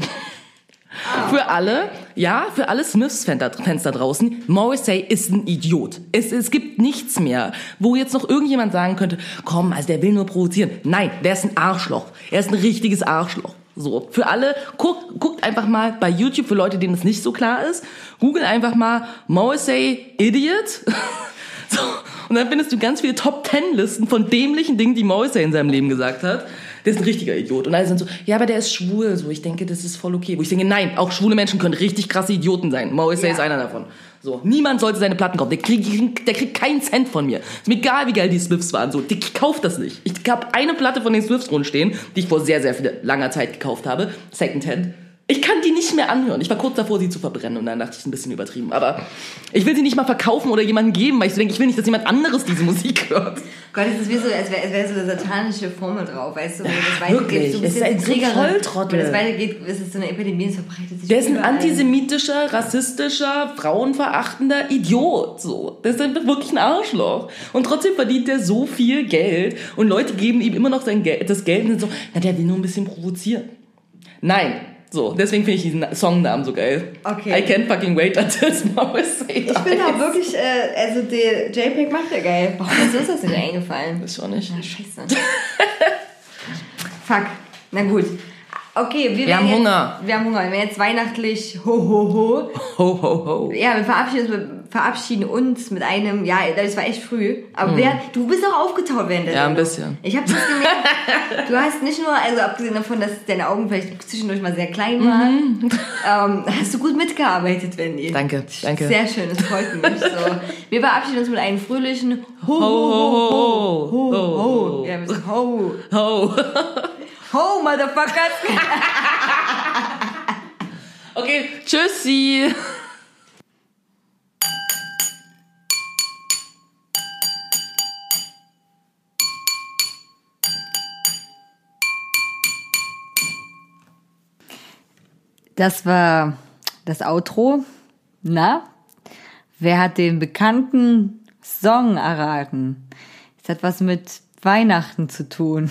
Speaker 2: Für alle, ja, für alle Smiths-Fans da draußen, Morrissey ist ein Idiot. Es, es gibt nichts mehr, wo jetzt noch irgendjemand sagen könnte, komm, also der will nur provozieren. Nein, der ist ein Arschloch. Er ist ein richtiges Arschloch. So, für alle, guckt, guckt einfach mal bei YouTube, für Leute, denen es nicht so klar ist, google einfach mal Morrissey Idiot. so, und dann findest du ganz viele Top-Ten-Listen von dämlichen Dingen, die Morrissey in seinem Leben gesagt hat. Der ist ein richtiger Idiot. Und alle sind so, ja, aber der ist schwul. So, ich denke, das ist voll okay. Wo ich denke, nein, auch schwule Menschen können richtig krasse Idioten sein. Morrissey
Speaker 1: Ja.
Speaker 2: ist einer davon. So, niemand sollte seine Platten kaufen. Der kriegt, der kriegt keinen Cent von mir. Ist mir egal, wie geil die Smiths waren. So, ich kauf das nicht. Ich habe eine Platte von den Smiths rumstehen, die ich vor sehr, sehr viel, langer Zeit gekauft habe. Secondhand. Ich kann die nicht mehr anhören. Ich war kurz davor, sie zu verbrennen und dann dachte ich, ist ein bisschen übertrieben. Aber ich will sie nicht mal verkaufen oder jemandem geben, weil ich so denke, ich will nicht, dass jemand anderes diese Musik hört.
Speaker 1: Gott, es ist wie so, als wäre wär so eine satanische Formel drauf, weißt du, wenn das
Speaker 2: wirklich.
Speaker 1: weitergeht. Du
Speaker 2: Es
Speaker 1: bist
Speaker 2: ist ein so. Volltrottel.
Speaker 1: Wenn das weitergeht, ist es so eine Epidemie, es verbreitet sich
Speaker 2: Der ist ein
Speaker 1: überall.
Speaker 2: antisemitischer, rassistischer, frauenverachtender Idiot. So. Der ist einfach wirklich ein Arschloch. Und trotzdem verdient der so viel Geld und Leute geben ihm immer noch sein Geld, das Geld und sind so, na, der will nur ein bisschen provozieren. Nein. So, deswegen finde ich diesen Songnamen so geil.
Speaker 1: Okay.
Speaker 2: I can't fucking wait until Morrissey
Speaker 1: Ich bin auch wirklich, äh, also der JPEG macht ja geil. Warum ist uns das nicht eingefallen?
Speaker 2: Ist schon nicht.
Speaker 1: Na, scheiße. Fuck. Na gut. Okay, wir,
Speaker 2: Wir haben
Speaker 1: werden
Speaker 2: Hunger.
Speaker 1: Jetzt, wir haben Hunger. Wir werden jetzt weihnachtlich ho ho ho.
Speaker 2: Ho, ho, ho.
Speaker 1: Ja, wir verabschieden uns, verabschieden uns mit einem, ja, das war echt früh. Aber wer, du bist auch aufgetaut während der
Speaker 2: Hm. Ja, ein
Speaker 1: Sendung.
Speaker 2: bisschen.
Speaker 1: Ich habe das gemerkt. Du hast nicht nur, also abgesehen davon, dass deine Augen vielleicht zwischendurch mal sehr klein waren, ähm, hast du gut mitgearbeitet, Wendy.
Speaker 2: Danke, danke.
Speaker 1: Sehr schön, das freut mich. So. Wir verabschieden uns mit einem fröhlichen Ho,
Speaker 2: ho,
Speaker 1: ho, ho, ho,
Speaker 2: ho,
Speaker 1: ho. Ja, wir sagen Ho.
Speaker 2: Ho.
Speaker 1: Ho, Motherfuckers.
Speaker 2: Okay, tschüssi.
Speaker 1: Das war das Outro. Na? Wer hat den bekannten Song erraten? Es hat was mit Weihnachten zu tun.